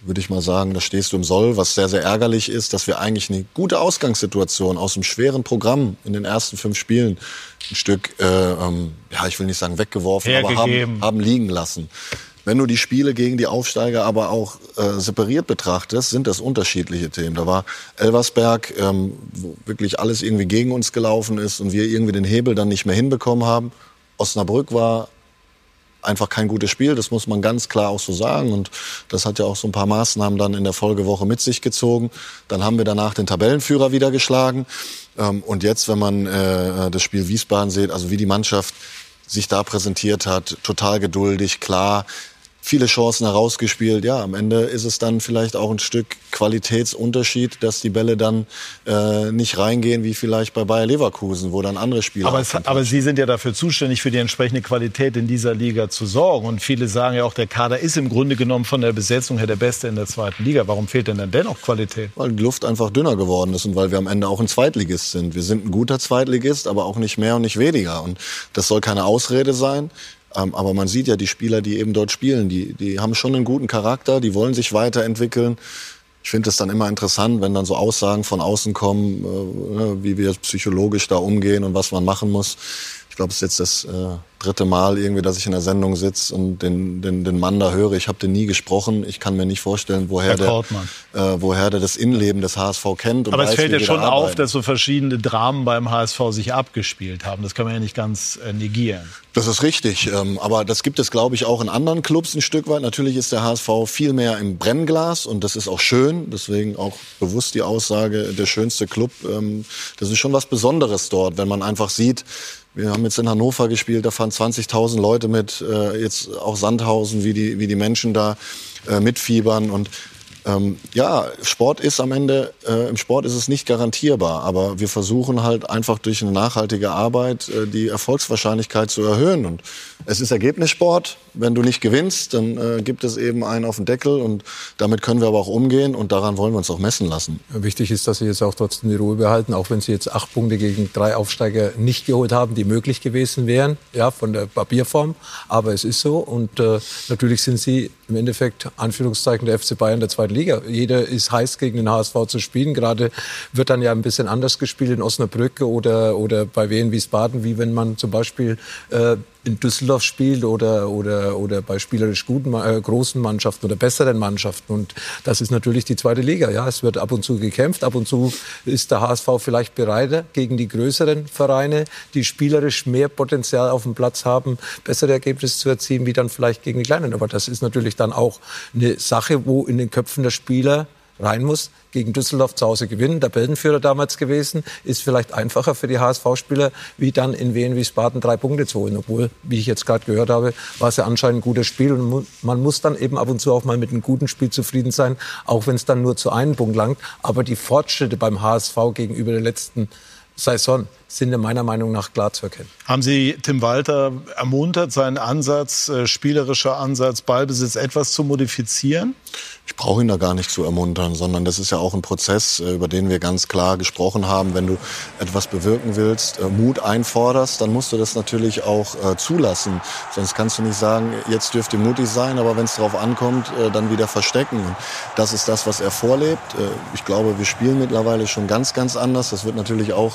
würde ich mal sagen, da stehst du im Soll, was sehr, sehr ärgerlich ist, dass wir eigentlich eine gute Ausgangssituation aus dem schweren Programm in den ersten fünf Spielen ein Stück, äh, ähm, ja, ich will nicht sagen weggeworfen, aber haben, haben liegen lassen. Wenn du die Spiele gegen die Aufsteiger aber auch äh, separiert betrachtest, sind das unterschiedliche Themen. Da war Elversberg, ähm, wo wirklich alles irgendwie gegen uns gelaufen ist und wir irgendwie den Hebel dann nicht mehr hinbekommen haben. Osnabrück war einfach kein gutes Spiel, das muss man ganz klar auch so sagen. Und das hat ja auch so ein paar Maßnahmen dann in der Folgewoche mit sich gezogen. Dann haben wir danach den Tabellenführer wieder geschlagen. Ähm, und jetzt, wenn man äh, das Spiel Wiesbaden sieht, also wie die Mannschaft sich da präsentiert hat, total geduldig, klar, viele Chancen herausgespielt. Ja, am Ende ist es dann vielleicht auch ein Stück Qualitätsunterschied, dass die Bälle dann äh, nicht reingehen wie vielleicht bei Bayer Leverkusen, wo dann andere Spieler. Aber, es, aber Sie sind ja dafür zuständig, für die entsprechende Qualität in dieser Liga zu sorgen. Und viele sagen ja auch, der Kader ist im Grunde genommen von der Besetzung her der Beste in der zweiten Liga. Warum fehlt denn dann dennoch Qualität? Weil die Luft einfach dünner geworden ist und weil wir am Ende auch ein Zweitligist sind. Wir sind ein guter Zweitligist, aber auch nicht mehr und nicht weniger. Und das soll keine Ausrede sein. Ähm, aber man sieht ja die Spieler, die eben dort spielen, die, die haben schon einen guten Charakter, die wollen sich weiterentwickeln. Ich finde es dann immer interessant, wenn dann so Aussagen von außen kommen, äh, ne, wie wir psychologisch da umgehen und was man machen muss. Ich glaube, es ist jetzt das äh, dritte Mal irgendwie, dass ich in der Sendung sitze und den, den, den Mann da höre. Ich habe den nie gesprochen. Ich kann mir nicht vorstellen, woher der, äh, woher der das Innenleben des HSV kennt. Aber weiß, es fällt ja schon auf, dass so verschiedene Dramen beim HSV sich abgespielt haben. Das kann man ja nicht ganz äh, negieren. Das ist richtig. Ähm, aber das gibt es, glaube ich, auch in anderen Clubs ein Stück weit. Natürlich ist der HSV viel mehr im Brennglas und das ist auch schön. Deswegen auch bewusst die Aussage, der schönste Club. Ähm, das ist schon was Besonderes dort, wenn man einfach sieht, wir haben jetzt in Hannover gespielt, da fahren 20.000 Leute mit, äh, jetzt auch Sandhausen, wie die, wie die Menschen da äh, mitfiebern. Und ähm, ja, Sport ist am Ende, äh, im Sport ist es nicht garantierbar, aber wir versuchen halt einfach durch eine nachhaltige Arbeit äh, die Erfolgswahrscheinlichkeit zu erhöhen. Und es ist Ergebnissport. Wenn du nicht gewinnst, dann äh, gibt es eben einen auf den Deckel und damit können wir aber auch umgehen und daran wollen wir uns auch messen lassen. Wichtig ist, dass Sie jetzt auch trotzdem die Ruhe behalten, auch wenn Sie jetzt acht Punkte gegen drei Aufsteiger nicht geholt haben, die möglich gewesen wären, ja, von der Papierform. Aber es ist so und äh, natürlich sind Sie im Endeffekt, Anführungszeichen, der FC Bayern der zweiten Liga. Jeder ist heiß gegen den HSV zu spielen. Gerade wird dann ja ein bisschen anders gespielt in Osnabrück oder, oder bei Wien Wiesbaden, wie wenn man zum Beispiel äh, in Düsseldorf spielt oder, oder, oder bei spielerisch guten, äh, großen Mannschaften oder besseren Mannschaften. Und das ist natürlich die zweite Liga. Ja, es wird ab und zu gekämpft. Ab und zu ist der HSV vielleicht bereiter gegen die größeren Vereine, die spielerisch mehr Potenzial auf dem Platz haben, bessere Ergebnisse zu erzielen, wie dann vielleicht gegen die kleinen. Aber das ist natürlich dann auch eine Sache, wo in den Köpfen der Spieler rein muss, gegen Düsseldorf zu Hause gewinnen, Tabellenführer damals gewesen, ist vielleicht einfacher für die HSV-Spieler, wie dann in Wien Wiesbaden drei Punkte zu holen. Obwohl, wie ich jetzt gerade gehört habe, war es ja anscheinend ein gutes Spiel und man muss dann eben ab und zu auch mal mit einem guten Spiel zufrieden sein, auch wenn es dann nur zu einem Punkt langt. Aber die Fortschritte beim HSV gegenüber der letzten Saison sind meiner Meinung nach klar zu erkennen. Haben Sie Tim Walter ermuntert, seinen Ansatz, äh, spielerischer Ansatz, Ballbesitz etwas zu modifizieren? Ich brauche ihn da gar nicht zu ermuntern, sondern das ist ja auch ein Prozess, äh, über den wir ganz klar gesprochen haben. Wenn du etwas bewirken willst, äh, Mut einforderst, dann musst du das natürlich auch äh, zulassen. Sonst kannst du nicht sagen, jetzt dürft ihr mutig sein, aber wenn es darauf ankommt, dann wieder verstecken. Und das ist das, was er vorlebt. Ich glaube, wir spielen mittlerweile schon ganz, ganz anders. Das wird natürlich auch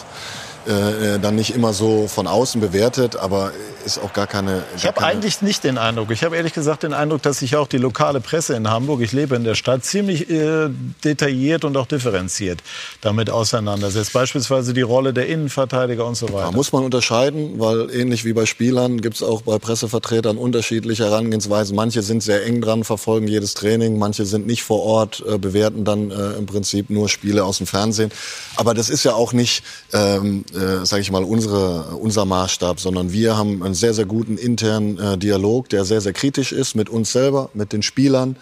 äh, dann nicht immer so von außen bewertet, aber ist auch gar keine. Gar ich habe eigentlich nicht den Eindruck. Ich habe ehrlich gesagt den Eindruck, dass sich auch die lokale Presse in Hamburg, ich lebe in der Stadt, ziemlich äh, detailliert und auch differenziert damit auseinandersetzt. Beispielsweise die Rolle der Innenverteidiger und so weiter. Da muss man unterscheiden, weil ähnlich wie bei Spielern gibt es auch bei Pressevertretern unterschiedliche Herangehensweisen. Manche sind sehr eng dran, verfolgen jedes Training, manche sind nicht vor Ort, äh, bewerten dann äh, im Prinzip nur Spiele aus dem Fernsehen. Aber das ist ja auch nicht, ähm, äh, sage ich mal, unsere, unser Maßstab, sondern wir haben einen sehr, sehr guten internen äh, Dialog, der sehr, sehr kritisch ist mit uns selber, mit den Spielern.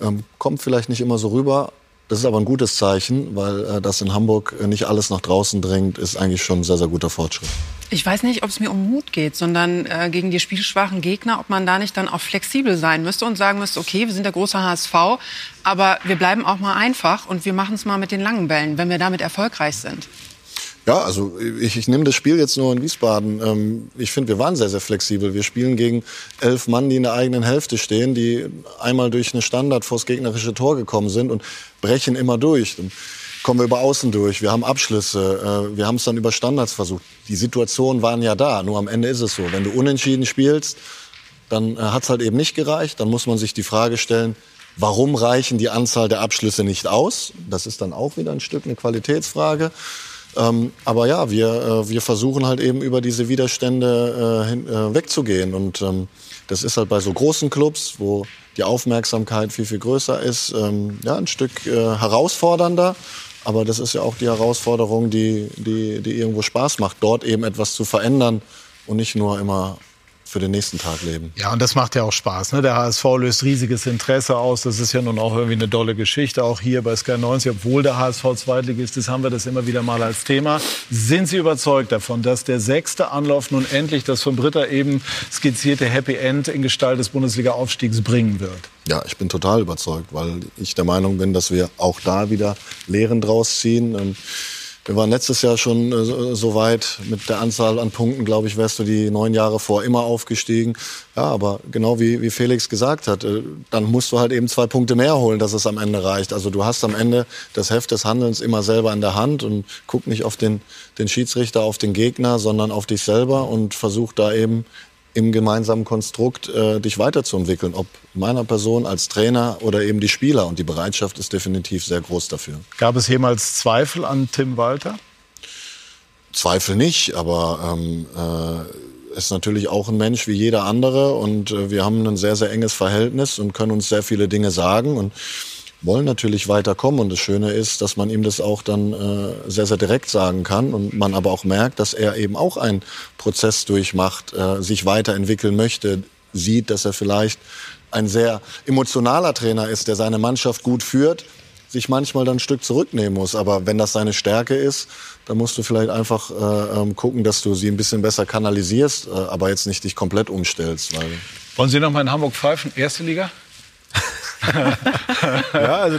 Ähm, kommt vielleicht nicht immer so rüber. Das ist aber ein gutes Zeichen, weil äh, das in Hamburg nicht alles nach draußen dringt, ist eigentlich schon ein sehr, sehr guter Fortschritt. Ich weiß nicht, ob es mir um Mut geht, sondern äh, gegen die spielschwachen Gegner, ob man da nicht dann auch flexibel sein müsste und sagen müsste, okay, wir sind der große HSV, aber wir bleiben auch mal einfach und wir machen es mal mit den langen Bällen, wenn wir damit erfolgreich sind. Ja, also ich, ich nehme das Spiel jetzt nur in Wiesbaden. Ähm, ich finde, wir waren sehr, sehr flexibel. Wir spielen gegen elf Mann, die in der eigenen Hälfte stehen, die einmal durch eine Standard vors gegnerische Tor gekommen sind und brechen immer durch. Dann kommen wir über Außen durch. Wir haben Abschlüsse. Äh, wir haben es dann über Standards versucht. Die Situationen waren ja da. Nur am Ende ist es so. Wenn du unentschieden spielst, dann äh, hat es halt eben nicht gereicht. Dann muss man sich die Frage stellen, warum reichen die Anzahl der Abschlüsse nicht aus? Das ist dann auch wieder ein Stück eine Qualitätsfrage. Ähm, aber ja, wir, äh, wir versuchen halt eben über diese Widerstände äh, hin, äh, wegzugehen. Und ähm, das ist halt bei so großen Clubs, wo die Aufmerksamkeit viel, viel größer ist, ähm, ja, ein Stück äh, herausfordernder. Aber das ist ja auch die Herausforderung, die, die, die irgendwo Spaß macht, dort eben etwas zu verändern und nicht nur immer für den nächsten Tag leben. Ja, und das macht ja auch Spaß. Ne? Der HSV löst riesiges Interesse aus. Das ist ja nun auch irgendwie eine dolle Geschichte. Auch hier bei Sky 90, obwohl der HSV Zweitligist ist, haben wir das immer wieder mal als Thema. Sind Sie überzeugt davon, dass der sechste Anlauf nun endlich das von Britta eben skizzierte Happy End in Gestalt des Bundesliga-Aufstiegs bringen wird? Ja, ich bin total überzeugt, weil ich der Meinung bin, dass wir auch da wieder Lehren draus ziehen. Wir waren letztes Jahr schon äh, so weit mit der Anzahl an Punkten, glaube ich, wärst du die neun Jahre vor immer aufgestiegen. Ja, aber genau wie, wie Felix gesagt hat, äh, dann musst du halt eben zwei Punkte mehr holen, dass es am Ende reicht. Also du hast am Ende das Heft des Handelns immer selber in der Hand und guck nicht auf den, den Schiedsrichter, auf den Gegner, sondern auf dich selber und versuch da eben im gemeinsamen Konstrukt äh, dich weiterzuentwickeln, ob meiner Person als Trainer oder eben die Spieler. Und die Bereitschaft ist definitiv sehr groß dafür. Gab es jemals Zweifel an Tim Walter? Zweifel nicht, aber ähm, äh, ist natürlich auch ein Mensch wie jeder andere und äh, wir haben ein sehr, sehr enges Verhältnis und können uns sehr viele Dinge sagen und wollen natürlich weiterkommen. Und das Schöne ist, dass man ihm das auch dann äh, sehr, sehr direkt sagen kann und man aber auch merkt, dass er eben auch einen Prozess durchmacht, äh, sich weiterentwickeln möchte, sieht, dass er vielleicht ein sehr emotionaler Trainer ist, der seine Mannschaft gut führt, sich manchmal dann ein Stück zurücknehmen muss. Aber wenn das seine Stärke ist, dann musst du vielleicht einfach äh, ähm, gucken, dass du sie ein bisschen besser kanalisierst, äh, aber jetzt nicht dich komplett umstellst. Weil Wollen Sie noch mal in Hamburg pfeifen? Erste Liga? ja, also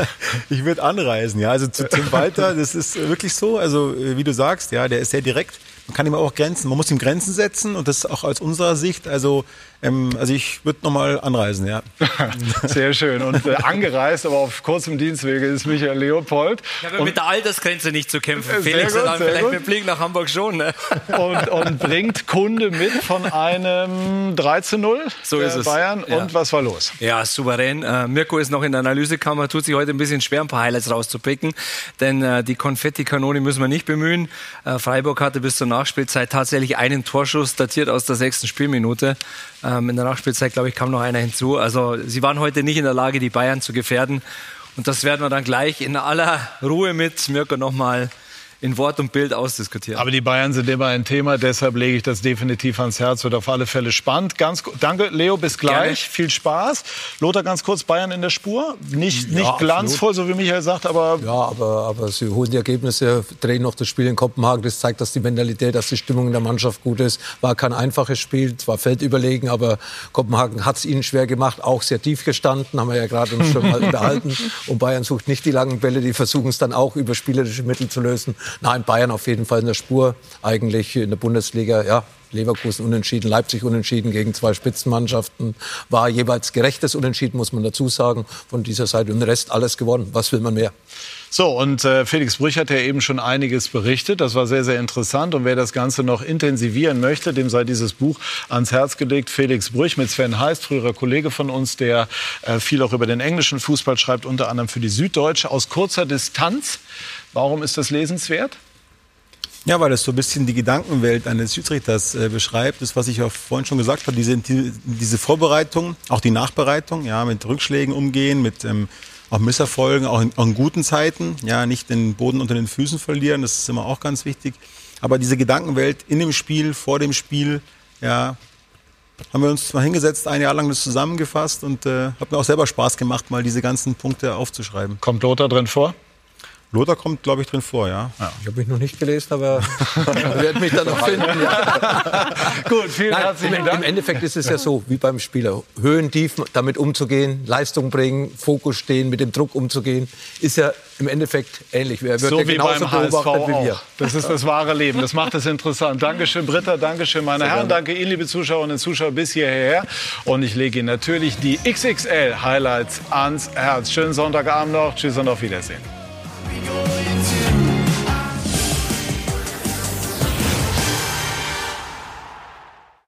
ich würde anreisen. Ja, also zu Tim Walter, das ist wirklich so. Also wie du sagst, ja, der ist sehr direkt. Man kann ihm auch Grenzen, man muss ihm Grenzen setzen und das auch aus unserer Sicht. Also, ähm, also ich würde nochmal anreisen, ja. Sehr schön. Und äh, angereist, aber auf kurzem Dienstwege ist Michael Leopold. Ich habe und, mit der Altersgrenze nicht zu kämpfen. Sehr Felix gut, dann sehr vielleicht gut. mit Blick nach Hamburg schon. Ne? und, und bringt Kunde mit von einem 3 zu 0 So ist es. Bayern. Ja. Und was war los? Ja, souverän. Äh, Mirko ist noch in der Analysekammer, tut sich heute ein bisschen schwer, ein paar Highlights rauszupicken. Denn äh, die Konfettikanone müssen wir nicht bemühen. Äh, Freiburg hatte bis zur Nachspielzeit tatsächlich einen Torschuss, datiert aus der sechsten Spielminute. Ähm, in der Nachspielzeit, glaube ich, kam noch einer hinzu. Also sie waren heute nicht in der Lage, die Bayern zu gefährden. Und das werden wir dann gleich in aller Ruhe mit Mirko nochmal in Wort und Bild ausdiskutieren. Aber die Bayern sind immer ein Thema, deshalb lege ich das definitiv ans Herz. Wird auf alle Fälle spannend. Ganz, danke, Leo, bis gleich. Viel Spaß. Lothar, ganz kurz, Bayern in der Spur. Nicht, nicht absolut. glanzvoll, so wie Michael sagt, aber Ja, aber, aber sie holen die Ergebnisse, drehen noch das Spiel in Kopenhagen. Das zeigt, dass die Mentalität, dass die Stimmung in der Mannschaft gut ist. War kein einfaches Spiel, zwar feldüberlegen, aber Kopenhagen hat es ihnen schwer gemacht, auch sehr tief gestanden, haben wir ja gerade uns schon mal unterhalten. Und Bayern sucht nicht die langen Bälle, die versuchen es dann auch über spielerische Mittel zu lösen. Nein, Bayern auf jeden Fall in der Spur, eigentlich in der Bundesliga, ja. Leverkusen unentschieden, Leipzig unentschieden gegen zwei Spitzenmannschaften. War jeweils gerechtes Unentschieden, muss man dazu sagen, von dieser Seite. Und den Rest alles gewonnen. Was will man mehr? So, und äh, Felix Brüch hat ja eben schon einiges berichtet. Das war sehr, sehr interessant. Und wer das Ganze noch intensivieren möchte, dem sei dieses Buch ans Herz gelegt. Felix Brüch mit Sven Heist, früherer Kollege von uns, der äh, viel auch über den englischen Fußball schreibt, unter anderem für die Süddeutsche aus kurzer Distanz. Warum ist das lesenswert? Ja, weil es so ein bisschen die Gedankenwelt eines Schiedsrichters äh, beschreibt. Das, was ich auch vorhin schon gesagt habe, diese, diese Vorbereitung, auch die Nachbereitung, ja, mit Rückschlägen umgehen, mit ähm, auch Misserfolgen, auch in, auch in guten Zeiten, ja, nicht den Boden unter den Füßen verlieren, das ist immer auch ganz wichtig. Aber diese Gedankenwelt in dem Spiel, vor dem Spiel, ja, haben wir uns mal hingesetzt, ein Jahr lang das zusammengefasst und äh, hat mir auch selber Spaß gemacht, mal diese ganzen Punkte aufzuschreiben. Kommt Lothar drin vor? Lothar kommt, glaube ich, drin vor, ja. Ich habe mich noch nicht gelesen, aber werde mich dann noch finden. Ja. Gut, vielen Nein, herzlichen im, Dank. Im Endeffekt ist es ja so, wie beim Spieler. Höhen, Tiefen, damit umzugehen, Leistung bringen, Fokus stehen, mit dem Druck umzugehen, ist ja im Endeffekt ähnlich. Er wird So ja wie genauso beim HSV beobachtet wie wir. auch. Das ist das wahre Leben. Das macht es interessant. Dankeschön, Britta. Dankeschön, meine Sehr Herren. gerne. Danke Ihnen, liebe Zuschauerinnen und Zuschauer, bis hierher. Und ich lege Ihnen natürlich die XXL-Highlights ans Herz. Schönen Sonntagabend noch. Tschüss und auf Wiedersehen. be going.